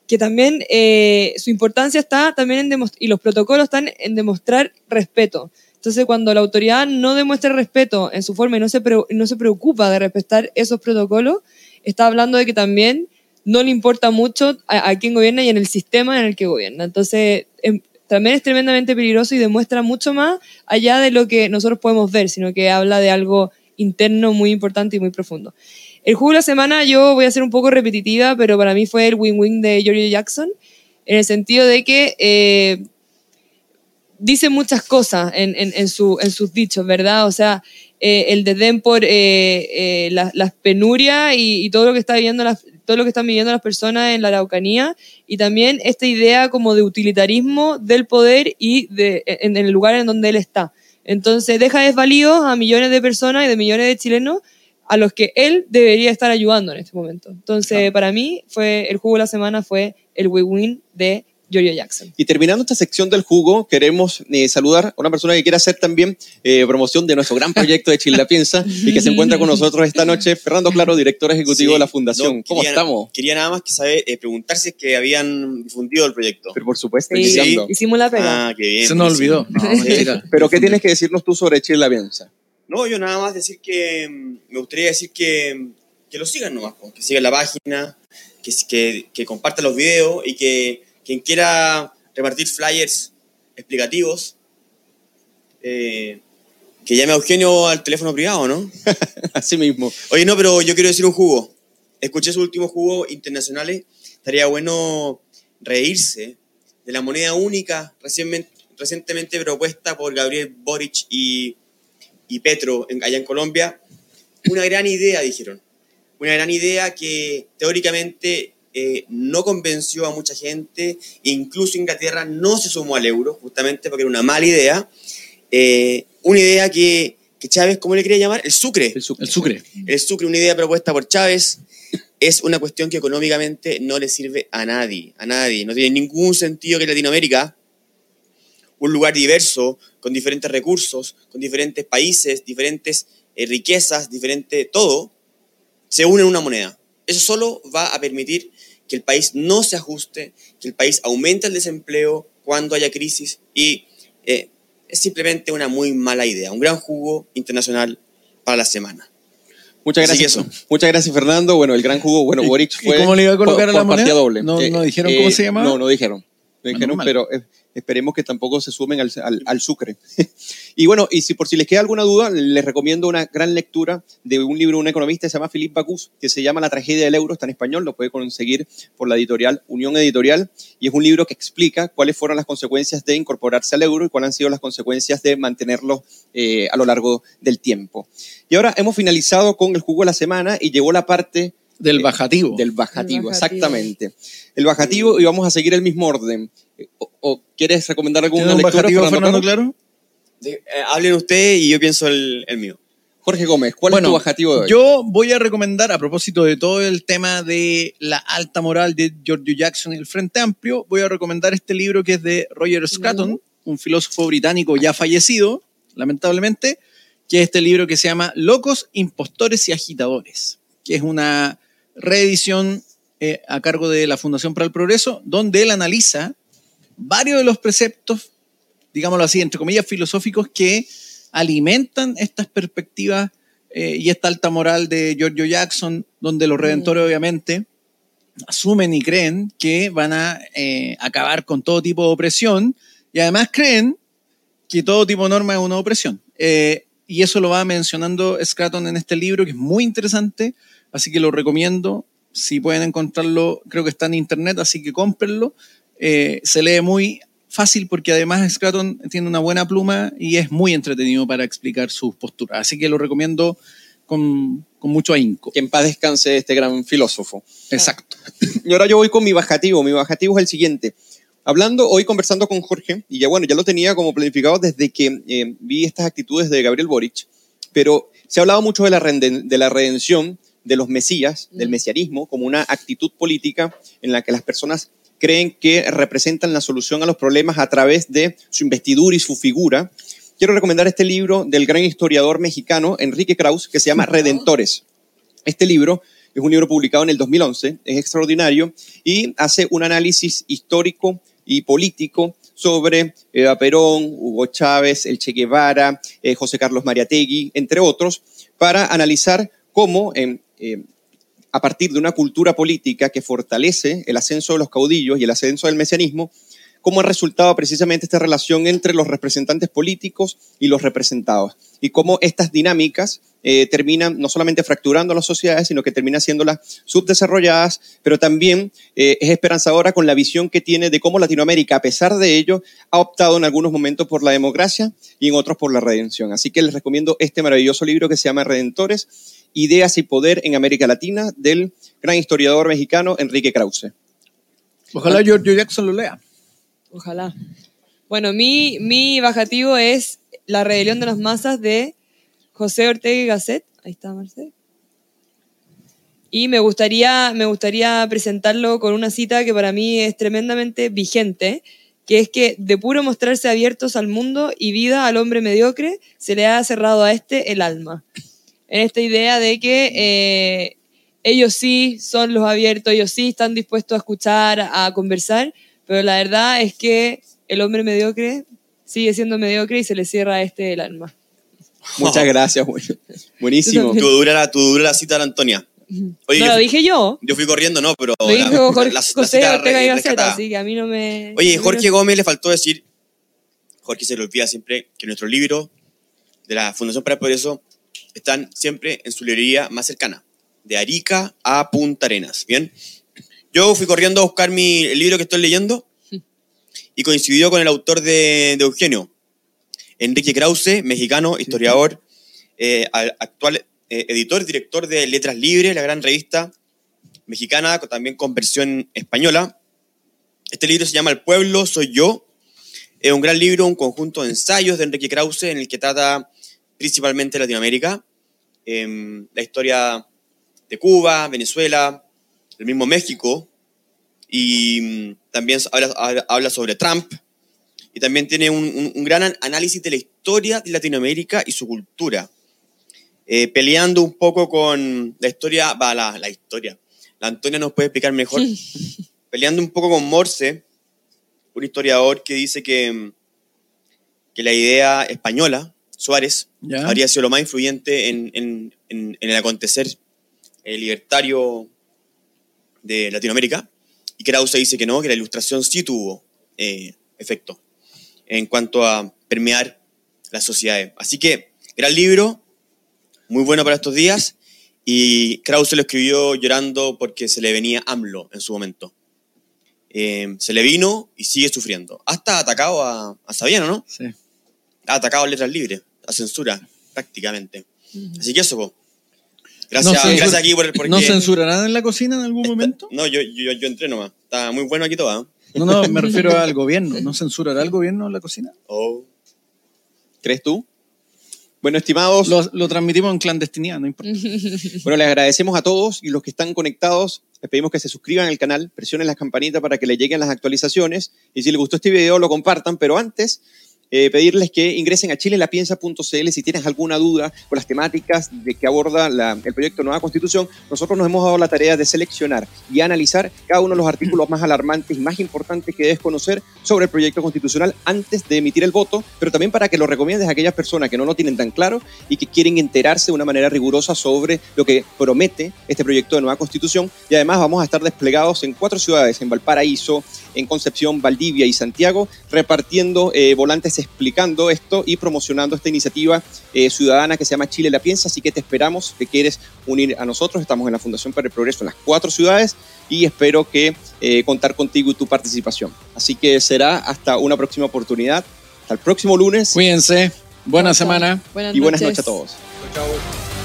que también eh, su importancia está también en y los protocolos están en demostrar respeto. Entonces, cuando la autoridad no demuestra respeto en su forma y no se, pre no se preocupa de respetar esos protocolos, está hablando de que también no le importa mucho a, quién gobierna y en el sistema en el que gobierna. Entonces, em, también es tremendamente peligroso y demuestra mucho más allá de lo que nosotros podemos ver, sino que habla de algo interno muy importante y muy profundo. El juego de la semana yo voy a ser un poco repetitiva, pero para mí fue el win-win de Giorgio Jackson, en el sentido de que eh, dice muchas cosas en, en, su, en, sus dichos, ¿verdad? O sea, eh, el desdén por eh, las, las penurias y, todo lo que está viviendo las, todo lo que están viviendo las personas en la Araucanía y también esta idea como de utilitarismo del poder y de, en, en el lugar en donde él está. Entonces deja desvalidos a millones de personas y de millones de chilenos a los que él debería estar ayudando en este momento. Entonces, claro. para mí, fue el jugo de la semana fue el win-win de Giorgio Jackson. Y terminando esta sección del jugo, queremos eh, saludar a una persona que quiere hacer también eh, promoción de nuestro gran (laughs) proyecto de Chile la Piensa y que se encuentra con nosotros esta noche, Fernando Claro, director ejecutivo sí, de la Fundación. No, ¿Cómo quería, estamos? Quería nada más que saber, eh, preguntar si es que habían difundido el proyecto. Pero por supuesto, sí, sí. hicimos la pega. Ah, qué bien. Se nos olvidó. No, Pero ¿qué tienes que decirnos tú sobre Chile la Piensa? No, yo nada más decir que me gustaría decir que, que lo sigan nomás, que sigan la página, que, que, que compartan los videos y que quien quiera repartir flyers explicativos, eh, que llame a Eugenio al teléfono privado, ¿no? (laughs) Así mismo. Oye, no, pero yo quiero decir un jugo. Escuché sus últimos jugos internacionales. Estaría bueno reírse de la moneda única recientemente, recientemente propuesta por Gabriel Boric y, y Petro en, allá en Colombia. Una gran idea, dijeron. Una gran idea que teóricamente eh, no convenció a mucha gente, incluso Inglaterra no se sumó al euro, justamente porque era una mala idea. Eh, una idea que, que, Chávez, ¿cómo le quería llamar? El sucre. El sucre. El sucre. El sucre, una idea propuesta por Chávez. Es una cuestión que económicamente no le sirve a nadie, a nadie. No tiene ningún sentido que Latinoamérica, un lugar diverso, con diferentes recursos, con diferentes países, diferentes eh, riquezas, diferente todo, se une en una moneda. Eso solo va a permitir que el país no se ajuste, que el país aumente el desempleo cuando haya crisis y eh, es simplemente una muy mala idea, un gran jugo internacional para la semana. Muchas gracias. Muchas gracias, Fernando. Bueno, el gran jugo, bueno, Boric fue. ¿Y cómo le iba a colocar por, a la moneda? doble. ¿No, eh, ¿No, dijeron eh, cómo se llamaba? No, no dijeron. No dijeron, pero Esperemos que tampoco se sumen al, al- Sucre. (laughs) y bueno, y si por si les queda alguna duda, les recomiendo una gran lectura de un libro de un economista que se llama Philippe Bacus, que se llama La tragedia del euro, está en español, lo puede conseguir por la editorial Unión Editorial, y es un libro que explica cuáles fueron las consecuencias de incorporarse al euro y cuáles han sido las consecuencias de mantenerlo eh, a lo largo del tiempo. Y ahora hemos finalizado con el jugo de la semana y llegó la parte Del eh, bajativo. Del bajativo, El bajativo. exactamente. El bajativo y vamos a seguir el mismo orden. ¿O, o quieres recomendar alguna ¿Tiene un lectura, bajativo, Fernando Fernando Claro? Claro? De- eh, hablen ustedes y yo pienso el, el mío. Jorge Gómez, ¿cuál Bueno, es tu bajativo de hoy? Yo voy a recomendar, a propósito de todo el tema de la alta moral de Giorgio Jackson y el Frente Amplio, voy a recomendar este libro que es de Roger Scruton, un filósofo británico ya fallecido, lamentablemente, que es este libro que se llama Locos, Impostores y Agitadores, que es una reedición eh, a cargo de la Fundación para el Progreso, donde él analiza varios de los preceptos, digámoslo así, entre comillas, filosóficos que alimentan estas perspectivas eh, y esta alta moral de Giorgio Jackson, donde los redentores obviamente asumen y creen que van a eh, acabar con todo tipo de opresión y además creen que todo tipo de norma es una opresión. Eh, y eso lo va mencionando Scraton en este libro, que es muy interesante, así que lo recomiendo. Si pueden encontrarlo, creo que está en internet, así que cómprenlo. Eh, se lee muy fácil porque además Scraton tiene una buena pluma y es muy entretenido para explicar sus posturas. Así que lo recomiendo con, con mucho ahínco. Que en paz descanse este gran filósofo. Exacto. Y ahora yo voy con mi bajativo. Mi bajativo es el siguiente. Hablando hoy, conversando con Jorge, y ya bueno, ya lo tenía como planificado desde que eh, vi estas actitudes de Gabriel Boric, pero se ha hablado mucho de la, renden- de la redención de los mesías, del mesianismo, como una actitud política en la que las personas creen que representan la solución a los problemas a través de su investidura y su figura. Quiero recomendar este libro del gran historiador mexicano Enrique Kraus, que se llama Redentores. Este libro es un libro publicado en el 2011, es extraordinario y hace un análisis histórico y político sobre Eva Perón, Hugo Chávez, el Che Guevara, eh, José Carlos Mariategui, entre otros, para analizar cómo eh, eh, a partir de una cultura política que fortalece el ascenso de los caudillos y el ascenso del mesianismo, cómo ha resultado precisamente esta relación entre los representantes políticos y los representados, y cómo estas dinámicas eh, terminan no solamente fracturando las sociedades, sino que terminan siéndolas subdesarrolladas, pero también eh, es esperanzadora con la visión que tiene de cómo Latinoamérica, a pesar de ello, ha optado en algunos momentos por la democracia y en otros por la redención. Así que les recomiendo este maravilloso libro que se llama Redentores, Ideas y Poder en América Latina, del gran historiador mexicano Enrique Krause. Ojalá Giorgio Jackson lo lea. Ojalá. Bueno, mi, mi bajativo es La rebelión de las masas de José Ortega y Gasset. Ahí está, Marcel. Y me gustaría, me gustaría presentarlo con una cita que para mí es tremendamente vigente, que es que de puro mostrarse abiertos al mundo y vida al hombre mediocre, se le ha cerrado a este el alma. En esta idea de que eh, ellos sí son los abiertos, ellos sí están dispuestos a escuchar, a conversar, pero la verdad es que el hombre mediocre sigue siendo mediocre y se le cierra a este el alma. Muchas (laughs) gracias, bueno. buenísimo. Tu dura la, tu dura la cita de Antonia. Oye, no yo, lo dije yo, yo fui corriendo, no, pero. lo la- dijo Jorge, la- la José cita re- rescatada. así que a mí no me... Oye, Jorge no- Gómez le faltó decir, Jorge se le olvida siempre que nuestros libros de la Fundación para el Progreso están siempre en su librería más cercana, de Arica a Punta Arenas. Bien, yo fui corriendo a buscar mi, el libro que estoy leyendo y coincidió con el autor de, de Eugenio, Enrique Krause, mexicano, historiador, eh, al- actual eh, editor, director de Letras Libres, la gran revista mexicana, también con versión española. Este libro se llama El pueblo soy yo. Es un gran libro, un conjunto de ensayos de Enrique Krause en el que trata principalmente Latinoamérica, em, la historia de Cuba, Venezuela, el mismo México, y mm, también habla, sobre Trump, y también tiene un, un- un gran an- análisis de la historia de Latinoamérica y su cultura, Eh, peleando un poco con la historia, va, la, la historia, la Antonia nos puede explicar mejor, (laughs) peleando un poco con Morse, un historiador que dice que, que la idea española, Suárez, ¿Ya? habría sido lo más influyente en, en- en- en el acontecer eh, libertario de Latinoamérica, y Krause dice que no, que la ilustración sí tuvo eh, efecto en cuanto a permear las sociedades. Así que, gran libro, muy bueno para estos días, y Krause lo escribió llorando porque se le venía AMLO en su momento. Eh, se le vino y sigue sufriendo. Hasta atacado a, a Sabiano, ¿no? Sí. Ha atacado a letras libres, a censura, prácticamente. Así que eso, po. Gracias, No censura- gracias aquí por el porque ¿No censurarán en la cocina en algún momento? No, yo, yo, yo entré nomás. Está muy bueno aquí todo, ¿ah? No, no, me refiero (laughs) al gobierno. ¿No censurará el gobierno en la cocina? Oh. ¿Crees tú? Bueno, estimados, Lo, lo transmitimos en clandestinidad, no importa. (laughs) Bueno, les agradecemos a todos y los que están conectados, les pedimos que se suscriban al canal, presionen las campanitas para que les lleguen las actualizaciones y si les gustó este video lo compartan, pero antes eh, pedirles que ingresen a chilelapiensa.cl si tienes alguna duda con las temáticas de que aborda la- el proyecto de Nueva Constitución. Nosotros nos hemos dado la tarea de seleccionar y analizar cada uno de los artículos más alarmantes y más importantes que debes conocer sobre el proyecto constitucional antes de emitir el voto, pero también para que lo recomiendes a aquellas personas que no lo tienen tan claro y que quieren enterarse de una manera rigurosa sobre lo que promete este proyecto de nueva constitución. Y además vamos a estar desplegados en cuatro ciudades, en Valparaíso, en Concepción, Valdivia y Santiago, repartiendo eh, volantes explicando esto y promocionando esta iniciativa eh, ciudadana que se llama Chile la Piensa. Así que te esperamos, te quieres unir a nosotros. Estamos en la Fundación para el Progreso en las cuatro ciudades y espero que eh, contar contigo y tu participación. Así que será hasta una próxima oportunidad. Hasta el próximo lunes Cuídense. Buena semana. Buenas y buenas noches. noches a todos. Chao.